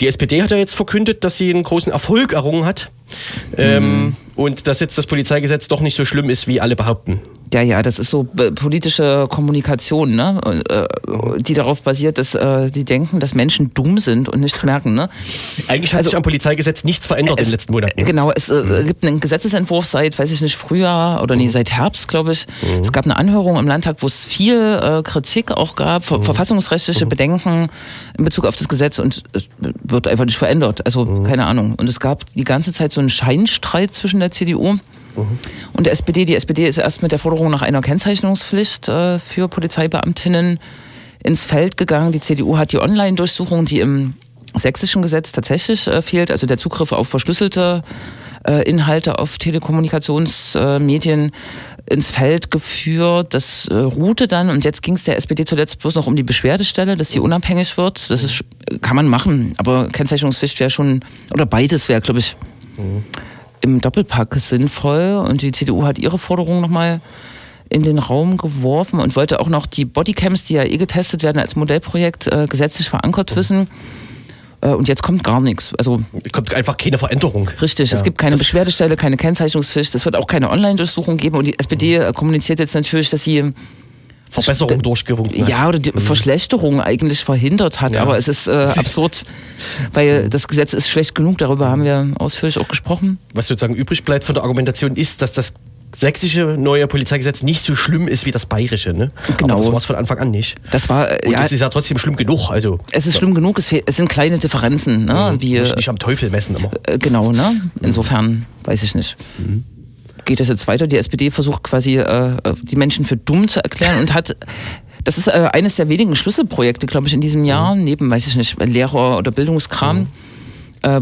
Die SPD hat ja jetzt verkündet, dass sie einen großen Erfolg errungen hat. Ähm, und dass jetzt das Polizeigesetz doch nicht so schlimm ist, wie alle behaupten. Ja, ja, das ist so äh, politische Kommunikation, ne? Äh, die darauf basiert, dass äh, die denken, dass Menschen dumm sind und nichts merken, ne? Eigentlich hat Also- sich am Polizeigesetz nichts verändert in den letzten Monaten. Genau, es äh, gibt einen Gesetzesentwurf seit, weiß ich nicht, Frühjahr oder nee, seit Herbst, glaube ich. Es gab eine Anhörung im Landtag, wo es viel Kritik auch gab, ver verfassungsrechtliche Bedenken in Bezug auf das Gesetz und es wird einfach nicht verändert. Also keine Ahnung. Und es gab die ganze Zeit so einen Scheinstreit zwischen der CDU und der SPD. Die SPD ist erst mit der Forderung nach einer Kennzeichnungspflicht äh, für Polizeibeamtinnen ins Feld gegangen. Die CDU hat die Online-Durchsuchung, die im sächsischen Gesetz tatsächlich äh, fehlt, also der Zugriff auf verschlüsselte äh, Inhalte auf Telekommunikationsmedien ins Feld geführt. Das äh, ruhte dann und jetzt ging es der SPD zuletzt bloß noch um die Beschwerdestelle, dass sie unabhängig wird. Das ist, kann man machen, aber Kennzeichnungspflicht wäre schon, oder beides wäre, glaube ich, im Doppelpack sinnvoll. Und die CDU hat ihre Forderung nochmal in den Raum geworfen und wollte auch noch die Bodycams, die ja eh getestet werden als Modellprojekt, äh, gesetzlich verankert wissen. Äh, und jetzt kommt gar nichts. Also Kommt einfach keine Veränderung. richtig, Ja. es gibt keine Das- Beschwerdestelle, keine Kennzeichnungspflicht, es wird auch keine Online-Durchsuchung geben. Und die SPD äh, kommuniziert jetzt natürlich, dass sie Verbesserung durchgewunken hat. ja oder die Verschlechterung eigentlich verhindert hat. Ja. Aber es ist äh, absurd, weil das Gesetz ist schlecht genug. Darüber haben wir ausführlich auch gesprochen. Was sozusagen übrig bleibt von der Argumentation ist, dass das sächsische neue Polizeigesetz nicht so schlimm ist wie das bayerische. Ne? Genau. Aber das war es von Anfang an nicht. Das war äh, Und ja, es ist ja trotzdem schlimm genug. Also es ist schlimm genug. Es, es sind kleine Differenzen, ne? wie nicht, nicht am Teufel messen immer. Äh, genau, ne? Insofern weiß ich nicht. Geht das jetzt weiter? Die SPD versucht quasi äh, die Menschen für dumm zu erklären und hat. Das ist äh, eines der wenigen Schlüsselprojekte, glaube ich, in diesem Jahr, neben, weiß ich nicht, Lehrer- oder Bildungskram, äh,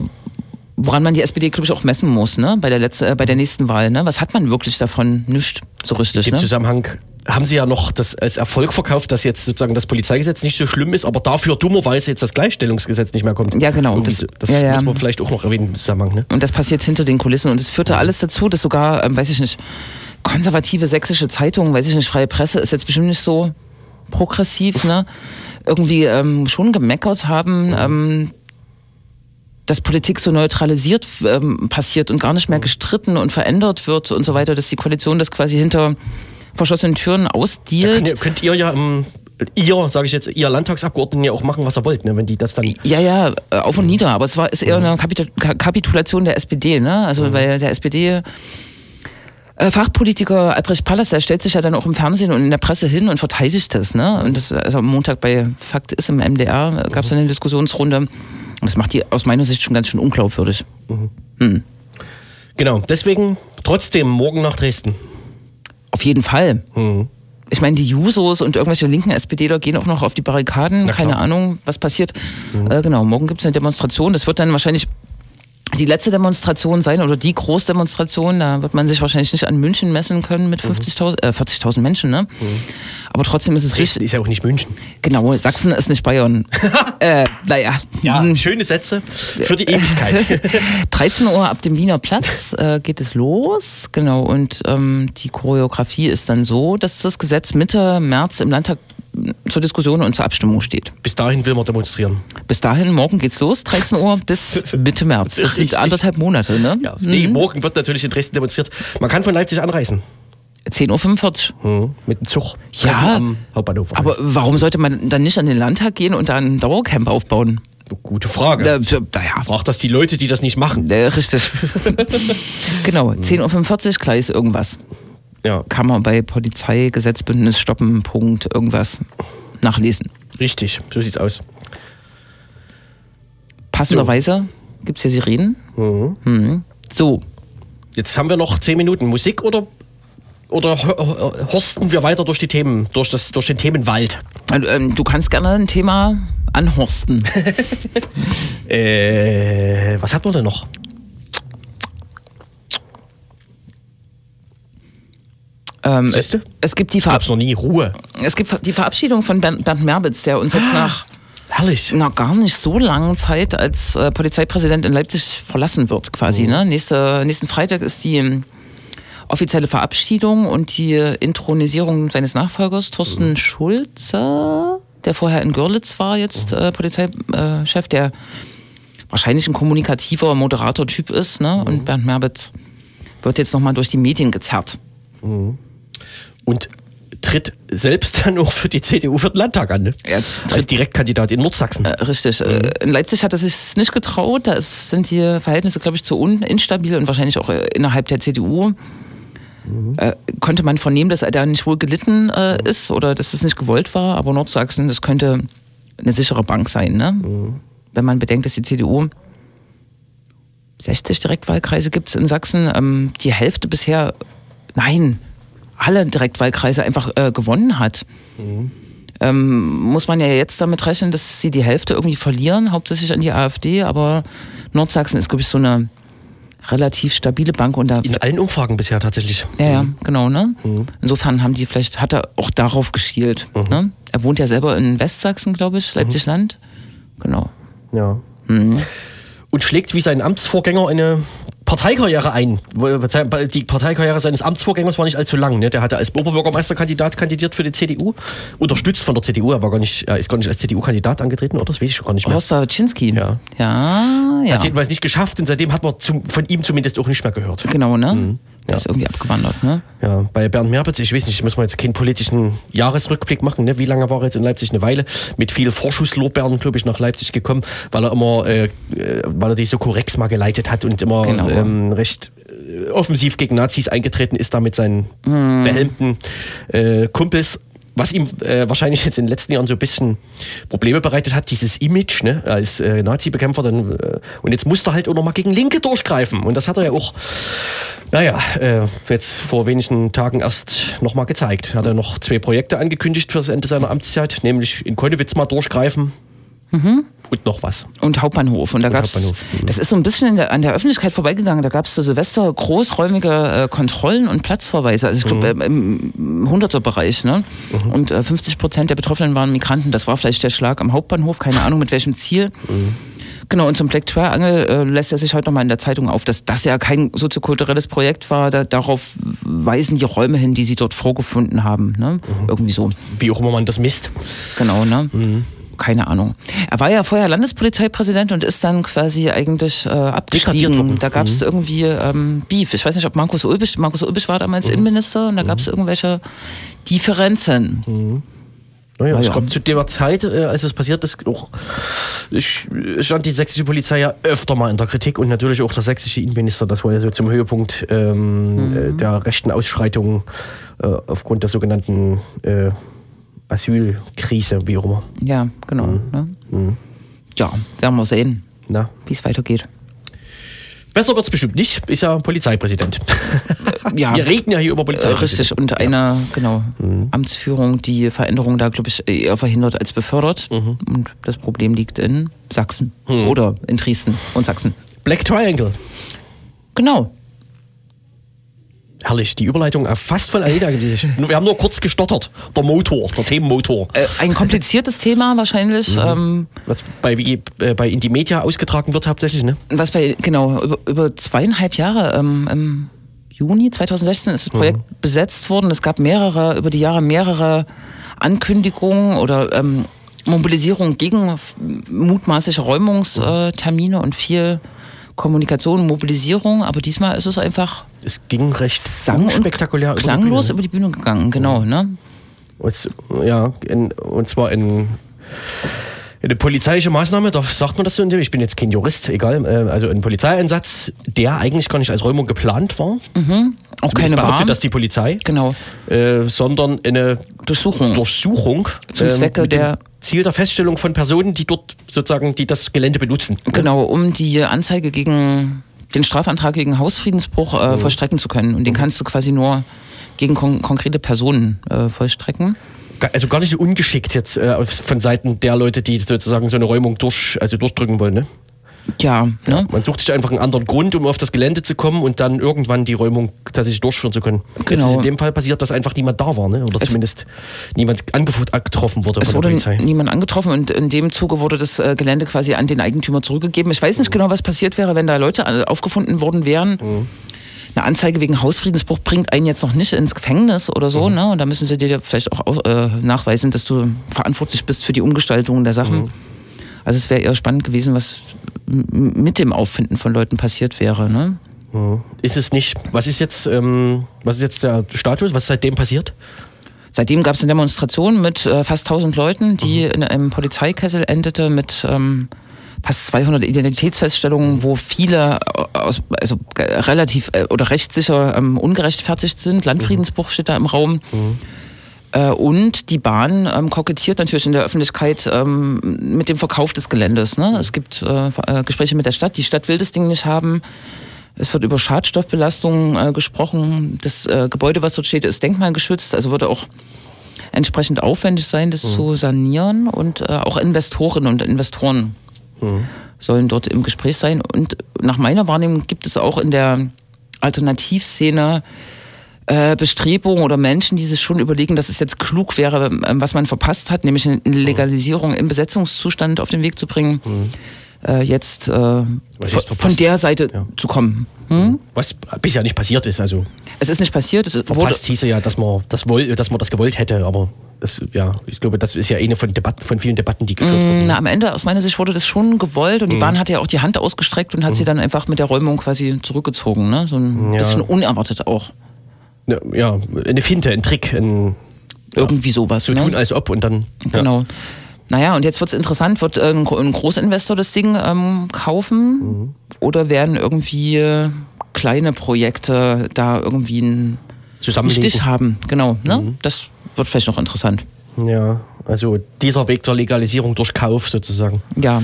woran man die SPD, glaube ich, auch messen muss, ne? Bei der, letzte, äh, bei der nächsten Wahl. Ne? Was hat man wirklich davon? Nicht so richtig. Im Ne? Zusammenhang haben sie ja noch das als Erfolg verkauft, dass jetzt sozusagen das Polizeigesetz nicht so schlimm ist, aber dafür dummerweise jetzt das Gleichstellungsgesetz nicht mehr kommt. Ja, genau. Irgendwie Das-. Das, ja, ja. muss man vielleicht auch noch erwähnen im Zusammenhang. Ne? Und das passiert hinter den Kulissen. Und es führte alles dazu, dass sogar, ähm, weiß ich nicht, konservative sächsische Zeitungen, weiß ich nicht, freie Presse ist jetzt bestimmt nicht so progressiv, ne? Irgendwie ähm, schon gemeckert haben, ähm, dass Politik so neutralisiert ähm, passiert und gar nicht mehr gestritten und verändert wird und so weiter, dass die Koalition das quasi hinter verschlossenen Türen Da ausdealt. könnt, ihr, könnt ihr ja im, ihr, sage ich jetzt, ihr Landtagsabgeordneten ja auch machen, was ihr wollt, ne? wenn die das dann. Ja, ja, äh, auf und nieder, aber es war ist eher eine Kapitul Ka- Kapitulation der SPD, ne? Also weil der SPD äh, Fachpolitiker Albrecht Pallas, der stellt sich ja dann auch im Fernsehen und in der Presse hin und verteidigt das, ne? Und das also am Montag bei Fakt ist im MDR gab es eine Diskussionsrunde. Und das macht die aus meiner Sicht schon ganz schön unglaubwürdig. Genau, deswegen trotzdem morgen nach Dresden. Auf jeden Fall. Mhm. Ich meine, die Jusos und irgendwelche linken SPDler gehen auch noch auf die Barrikaden. Mhm. Keine Ahnung, was passiert. Äh, genau, morgen gibt es eine Demonstration. Das wird dann wahrscheinlich die letzte Demonstration sein oder die Großdemonstration. Da wird man sich wahrscheinlich nicht an München messen können Mhm. mit 50.000, äh, 40.000 Menschen. Ne? Aber trotzdem ist es richtig. ist ja auch nicht München. Genau, Sachsen ist nicht Bayern. äh, naja. Ja, Hm. schöne Sätze für die Ewigkeit. 13 Uhr ab dem Wiener Platz äh, geht es los. Genau. Und ähm, die Choreografie ist dann so, dass das Gesetz Mitte März im Landtag zur Diskussion und zur Abstimmung steht. Bis dahin will man demonstrieren. Bis dahin, morgen geht's los, 13 Uhr bis Mitte März. Das sind anderthalb Monate, ne? Ja. Nee, morgen wird natürlich in Dresden demonstriert. Man kann von Leipzig anreisen. 10.45 Uhr. Mhm. Mit dem Zug. Ja, am Hauptbahnhof. Aber warum sollte man dann nicht an den Landtag gehen und da ein Dauercamp aufbauen? Gute Frage. Äh, naja, Fragt das die Leute, die das nicht machen. äh, richtig. genau, 10.45 Uhr, Gleis irgendwas. Ja, Kann man bei Polizei, Gesetzbündnis stoppen, Punkt, irgendwas nachlesen. richtig. So sieht's aus. Passenderweise gibt es hier Sirenen. Mhm. So, Jetzt haben wir noch zehn Minuten Musik oder, oder ho- ho- horsten wir weiter durch die Themen, durch, das, durch den Themenwald? also, ähm, du kannst gerne ein Thema anhorsten. Äh, was hat man denn noch? Ähm, es, es, gibt die Gab's noch nie. Ruhe. es gibt die Verabschiedung von Bernd, Bernd Merbitz, der uns jetzt nach Herrlich. einer gar nicht so langen Zeit als äh, Polizeipräsident in Leipzig verlassen wird, quasi. Ne? Nächste, nächsten Freitag ist die ähm, offizielle Verabschiedung und die Intronisierung seines Nachfolgers, Thorsten Schulze, der vorher in Görlitz war, jetzt äh, Polizeichef, der wahrscheinlich ein kommunikativer, moderator Typ ist. Ne? Und Bernd Merbitz wird jetzt nochmal durch die Medien gezerrt. Und tritt selbst dann auch für die CDU für den Landtag an. Ne? Er Als Direktkandidat in Nordsachsen. Äh, richtig. Äh, In Leipzig hat er sich nicht getraut. Da sind die Verhältnisse, glaube ich, zu instabil und wahrscheinlich auch äh, innerhalb der CDU. Äh, konnte man vernehmen, dass er da nicht wohl gelitten äh, ist oder dass es nicht gewollt war. Aber Nordsachsen, das könnte eine sichere Bank sein. Ne? Wenn man bedenkt, dass die CDU 60 Direktwahlkreise gibt es in Sachsen, ähm, die Hälfte bisher, nein, alle Direktwahlkreise einfach äh, gewonnen hat ähm, muss man ja jetzt damit rechnen, dass sie die Hälfte irgendwie verlieren, hauptsächlich an die AfD, aber Nordsachsen ist, glaube ich, so eine relativ stabile Bank und. In allen Umfragen bisher tatsächlich. Ja, ja, genau, ne? Insofern haben die vielleicht, hat er auch darauf geschielt. Ne? Er wohnt ja selber in Westsachsen, glaube ich, Leipzig-Land. Genau. Ja. Und schlägt wie sein Amtsvorgänger eine Parteikarriere ein. Die Parteikarriere seines Amtsvorgängers war nicht allzu lang. Ne? Der hatte als Oberbürgermeisterkandidat kandidiert für die CDU, unterstützt von der CDU. Er war gar nicht, er ist gar nicht als CDU-Kandidat angetreten, oder? Das weiß ich schon gar nicht mehr. Horst Waczynski. Ja. Ja, ja. Hat es jedenfalls nicht geschafft und seitdem hat man zum, von ihm zumindest auch nicht mehr gehört. Genau, ne? Mhm. Ja. ist irgendwie abgewandert, ne? Ja, bei Bernd Merbitz, ich weiß nicht, müssen wir jetzt keinen politischen Jahresrückblick machen. Ne? Wie lange war er jetzt in Leipzig? Eine Weile. Mit viel Vorschusslorbeeren, glaube ich, nach Leipzig gekommen, weil er immer, äh, äh, weil er die Sokorex mal geleitet hat und immer Genau. Ähm, recht äh, offensiv gegen Nazis eingetreten ist, da mit seinen behelmten äh, Kumpels. Was ihm äh, wahrscheinlich jetzt in den letzten Jahren so ein bisschen Probleme bereitet hat, dieses Image ne, als äh, Nazi-Bekämpfer. Dann, äh, und jetzt musste er halt auch noch mal gegen Linke durchgreifen. Und das hat er ja auch, naja, äh, jetzt vor wenigen Tagen erst noch mal gezeigt. Hat er noch zwei Projekte angekündigt für das Ende seiner Amtszeit, nämlich in Konnewitz mal durchgreifen und noch was. Und Hauptbahnhof. Und da gab's, Hauptbahnhof, mhm. das ist so ein bisschen der, an der Öffentlichkeit vorbeigegangen. Da gab es zu Silvester großräumige äh, Kontrollen und Platzverweise. Also ich glaube Mhm. im, im Hunderterbereich. Ne? Und äh, 50 Prozent der Betroffenen waren Migranten. Das war vielleicht der Schlag am Hauptbahnhof. Keine Ahnung mit welchem Ziel. Mhm. Genau, und zum Black Tour Angel äh, lässt er sich heute nochmal in der Zeitung auf, dass das ja kein soziokulturelles Projekt war. Da, darauf weisen die Räume hin, die sie dort vorgefunden haben. Ne? Mhm. Irgendwie so. Wie auch immer man das misst. Genau, ne? Keine Ahnung. Er war ja vorher Landespolizeipräsident und ist dann quasi eigentlich äh, abgestiegen. Da gab es Mhm. irgendwie ähm, Beef. Ich weiß nicht, ob Markus Ulbisch, Markus Ulbisch war damals Innenminister und da gab es irgendwelche Differenzen. Naja, Ah, ich glaube, zu der Zeit, äh, als es passiert ist, auch, stand die sächsische Polizei ja öfter mal in der Kritik und natürlich auch der sächsische Innenminister. Das war ja so zum Höhepunkt ähm, Mhm. äh, der rechten Ausschreitungen äh, aufgrund der sogenannten äh, Asylkrise, wie auch immer. Ja, genau. Ne? Ja, werden wir sehen, wie es weitergeht. besser wird es bestimmt nicht, ist ja Polizeipräsident. Ja, Wir reden ja hier über äh, Polizeipräsident. richtig. Und eine genau, Amtsführung, die Veränderung da, glaube ich, eher verhindert als befördert. Und das Problem liegt in Sachsen oder in Dresden und Sachsen. Black Triangle. Genau. Herrlich, die Überleitung äh, fast von Aleda. Wir haben nur kurz gestottert. Der Motor, der Themenmotor. Äh, ein kompliziertes Thema wahrscheinlich. Ähm, Was bei, äh, bei Indymedia ausgetragen wird hauptsächlich, ne? was bei, genau, über, über zweieinhalb Jahre, ähm, im Juni 2016 ist das Projekt besetzt worden. Es gab mehrere, über die Jahre mehrere Ankündigungen oder ähm, Mobilisierung gegen mutmaßliche Räumungstermine und viel Kommunikation, Mobilisierung. Aber diesmal ist es einfach Es ging recht sang- und spektakulär über die klanglos Bühne. über die Bühne gegangen. Genau, ne? Und, ja, in, und zwar in, eine polizeiliche Maßnahme, da sagt man das so in dem, ich bin jetzt kein Jurist, egal, äh, also ein Polizeieinsatz, der eigentlich gar nicht als Räumung geplant war. Auch Zumindest keine behauptet das die Polizei, Genau. äh, sondern eine Durchsuchung. Durchsuchung Zum Zwecke mit dem der- Ziel der Feststellung von Personen, die dort sozusagen, die das Gelände benutzen. Genau, um die Anzeige gegen den Strafantrag gegen Hausfriedensbruch äh, vollstrecken zu können. Und den kannst du quasi nur gegen kon konkrete Personen äh, vollstrecken. Also gar nicht so ungeschickt jetzt äh, von Seiten der Leute, die sozusagen so eine Räumung durch, also durchdrücken wollen. Ne? Ja, ne? Man sucht sich einfach einen anderen Grund, um auf das Gelände zu kommen und dann irgendwann die Räumung tatsächlich durchführen zu können. Jetzt Genau. ist in dem Fall passiert, dass einfach niemand da war, ne? oder Es- zumindest niemand angef- getroffen wurde Es von der wurde Polizei. niemand angetroffen und in dem Zuge wurde das äh, Gelände quasi an den Eigentümer zurückgegeben. Ich weiß nicht genau, was passiert wäre, wenn da Leute äh, aufgefunden worden wären. Eine Anzeige wegen Hausfriedensbruch bringt einen jetzt noch nicht ins Gefängnis oder so, ne? Und da müssen sie dir vielleicht auch äh, nachweisen, dass du verantwortlich bist für die Umgestaltung der Sachen. Also es wäre eher spannend gewesen, was mit dem Auffinden von Leuten passiert wäre, ne? Ist es nicht, was ist jetzt, ähm, was ist jetzt der Status, was ist seitdem passiert? Seitdem gab es eine Demonstration mit äh, fast 1000 Leuten, die in einem Polizeikessel endete mit ähm, fast 200 Identitätsfeststellungen, wo viele äh, aus, also äh, relativ äh, oder recht sicher ähm, ungerechtfertigt sind. Landfriedensbruch steht da im Raum. Äh, und die Bahn ähm, kokettiert natürlich in der Öffentlichkeit ähm, mit dem Verkauf des Geländes. Ne? Es gibt äh, äh, Gespräche mit der Stadt. Die Stadt will das Ding nicht haben. Es wird über Schadstoffbelastung äh, gesprochen. Das äh, Gebäude, was dort steht, ist denkmalgeschützt, also würde auch entsprechend aufwendig sein, das zu sanieren. Und äh, auch Investorinnen und Investoren sollen dort im Gespräch sein. Und nach meiner Wahrnehmung gibt es auch in der Alternativszene äh, Bestrebungen oder Menschen, die sich schon überlegen, dass es jetzt klug wäre, ähm, was man verpasst hat, nämlich eine Legalisierung im Besetzungszustand auf den Weg zu bringen, äh, jetzt äh, von, der Seite Ja. zu kommen. Hm? Was bisher nicht passiert ist, also Es ist nicht passiert, es verpasst hieße ja, dass man das, woll, dass man das gewollt hätte, aber das, ja, ich glaube, das ist ja eine von, Debatten, von vielen Debatten, die geführt wurden. Na, am Ende, aus meiner Sicht, wurde das schon gewollt und die Bahn hat ja auch die Hand ausgestreckt und hat sie dann einfach mit der Räumung quasi zurückgezogen. Ne? So ein Ja. bisschen unerwartet auch. Ja, ja, eine Finte, ein Trick, ein Irgendwie sowas. so ne? tun, als ob und dann. Ja. Genau. Naja, und jetzt wird es interessant, wird ein, ein Großinvestor das Ding ähm, kaufen Mhm. oder werden irgendwie äh, kleine Projekte da irgendwie einen. Stich haben? Genau, ne? Mhm. Das wird vielleicht noch interessant. Ja, also dieser Weg der Legalisierung durch Kauf sozusagen. Ja,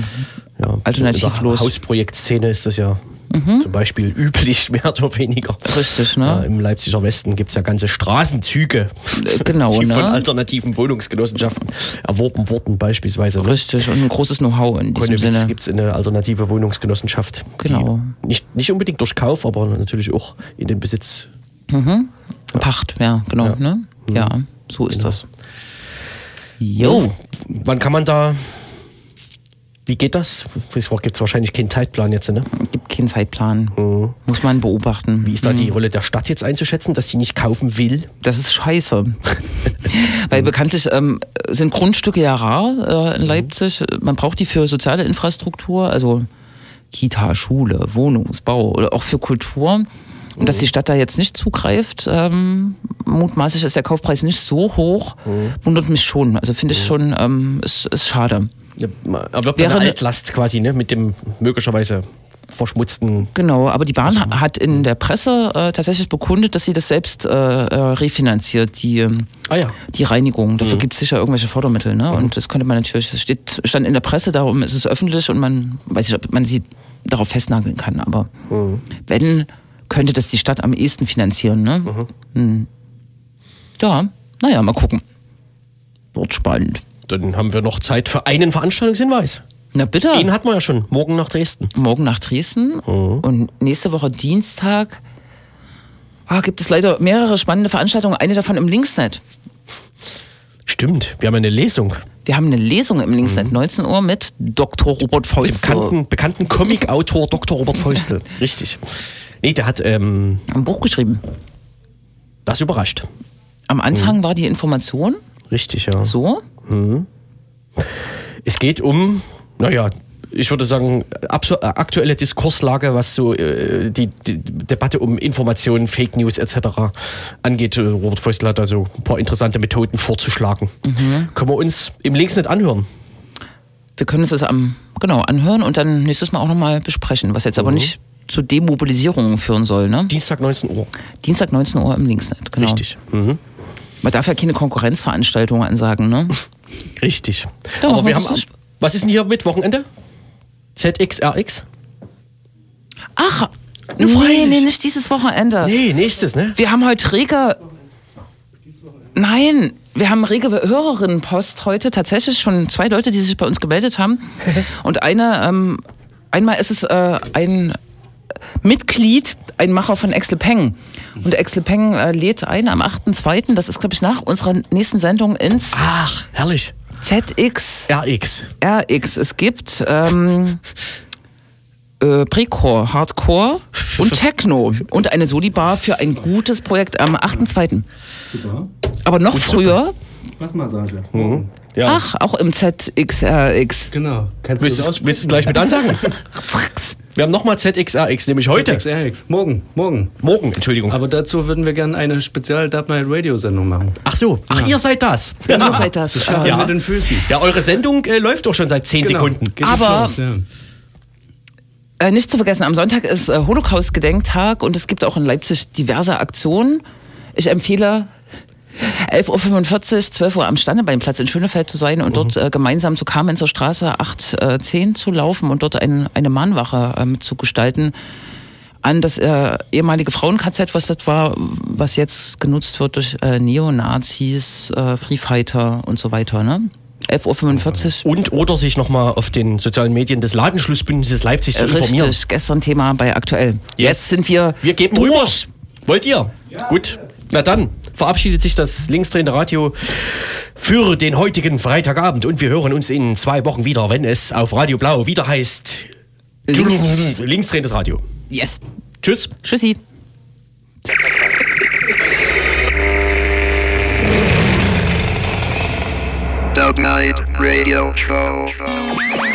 Ja, Alternativlos. In der Hausprojektszene ist das ja zum Beispiel üblich, mehr oder weniger. richtig, ne? Ja, Im Leipziger Westen gibt es ja ganze Straßenzüge, Äh, genau, die von ne? alternativen Wohnungsgenossenschaften erworben wurden, beispielsweise. ne? Richtig, und ein großes Know-how in diesem Konnewitz Sinne. gibt es eine alternative Wohnungsgenossenschaft. Genau. Die nicht, nicht unbedingt durch Kauf, aber natürlich auch in den Besitz. Pacht, ja, genau, Ja. ne? Ja, so ist Genau. das. Jo. Wann kann man da. Wie geht das? Es gibt wahrscheinlich keinen Zeitplan jetzt, ne? Gibt keinen Zeitplan. Muss man beobachten. Wie ist da die Rolle der Stadt jetzt einzuschätzen, dass sie nicht kaufen will? Das ist scheiße. Weil bekanntlich ähm, sind Grundstücke ja rar äh, in Leipzig. Man braucht die für soziale Infrastruktur, also Kita, Schule, Wohnungsbau oder auch für Kultur. Und dass die Stadt da jetzt nicht zugreift, ähm, mutmaßlich ist der Kaufpreis nicht so hoch, wundert mich schon. Also finde ich schon, ähm, ist, ist schade. Ja, Er wirbt Wäre eine ne- Altlast quasi, ne? Mit dem möglicherweise verschmutzten. Genau, aber die Bahn ha- hat in der Presse äh, tatsächlich bekundet, dass sie das selbst äh, äh, refinanziert, die, ähm, Ah ja. die Reinigung. Dafür gibt es sicher irgendwelche Fördermittel. Ne? Und das könnte man natürlich, das steht, stand in der Presse, darum ist es öffentlich und man weiß nicht, ob man sie darauf festnageln kann. Aber wenn, könnte das die Stadt am ehesten finanzieren. Ne? Hm. Ja, naja, mal gucken. Wird spannend. Dann haben wir noch Zeit für einen Veranstaltungshinweis. Na bitte. Den hatten wir ja schon. Morgen nach Dresden. morgen nach Dresden und nächste Woche Dienstag ah, gibt es leider mehrere spannende Veranstaltungen, eine davon im Linksnet. Stimmt, wir haben eine Lesung. Wir haben eine Lesung im Linksnet, 19 Uhr mit Dr. Robert Feustel. bekannten, bekannten Comic-Autor Dr. Robert Feustel. Richtig. Nee, der hat ähm, Ein Buch geschrieben. das überrascht. Am Anfang war die Information Richtig, ja. so. Es geht um, naja, ich würde sagen, äh, aktuelle Diskurslage, was so äh, die, die Debatte um Informationen, Fake News etc. angeht. Äh, Robert Feustel hat also ein paar interessante Methoden vorzuschlagen. Können wir uns im Linksnet anhören. Wir können uns das am, genau anhören und dann nächstes Mal auch nochmal besprechen, was jetzt aber nicht zu Demobilisierungen führen soll. Ne? Dienstag 19 Uhr. Dienstag 19 Uhr im Linksnet, genau. Richtig. Mhm. Man darf ja keine Konkurrenzveranstaltungen ansagen, ne? Richtig. Ja, Aber wir haben. nicht. Was ist denn hier mit Wochenende? ZXRX? Ach, nee, Freilich. nee, nicht dieses Wochenende. Nee, nächstes, ne? Wir haben heute rege. Nein, wir haben rege Hörerinnenpost heute. Tatsächlich schon zwei Leute, die sich bei uns gemeldet haben. Und eine, ähm, einmal ist es äh, ein Mitglied, ein Macher von Exle Peng. Und Exle Peng äh, lädt ein am 8.2., das ist, glaube ich, nach unserer nächsten Sendung ins Ach, herrlich. ZX. RX. RX. Es gibt ähm, äh, Precore, Hardcore und Techno und eine Soli-Bar für ein gutes Projekt am 8.2. Aber noch früher, Massmassage. Ja. ach, auch im ZXRX. Genau. Kannst Willst du es- willst du es gleich mit ansagen? Wir haben nochmal ZXRX, nämlich heute. XRX. Morgen, morgen. Morgen, Entschuldigung. Aber dazu würden wir gerne eine spezial Dub Night Radio Sendung machen. Ach so, ach, ihr seid das. Ihr seid das. Schaffen Äh, mit den Füßen. Ja, eure Sendung äh, läuft doch schon seit 10 Genau. Sekunden. Geht Aber- los, ja. Äh, nicht zu vergessen, am Sonntag ist äh, Holocaust-Gedenktag und es gibt auch in Leipzig diverse Aktionen. Ich empfehle 11.45 Uhr, 12 Uhr am Standebeinplatz in Schönefeld zu sein und dort äh, gemeinsam zur Kamenzer Straße 810 zu laufen und dort ein, eine Mahnwache äh, mitzugestalten an das äh, ehemalige Frauen-KZ, was das war, was jetzt genutzt wird durch äh, Neonazis, äh, Free Fighter und so weiter. Ne? 11.45 Uhr. Und oder sich nochmal auf den sozialen Medien des Ladenschlussbündnisses Leipzig zu informieren. Richtig, gestern Thema bei aktuell. Jetzt sind wir. Wir geben durch. rüber. Wollt ihr? Gut. Na dann verabschiedet sich das linksdrehende Radio für den heutigen Freitagabend und wir hören uns in zwei Wochen wieder, wenn es auf Radio Blau wieder heißt Links. linksdrehendes Radio. Yes. Tschüss. Tschüssi. Dub Night Radio Show.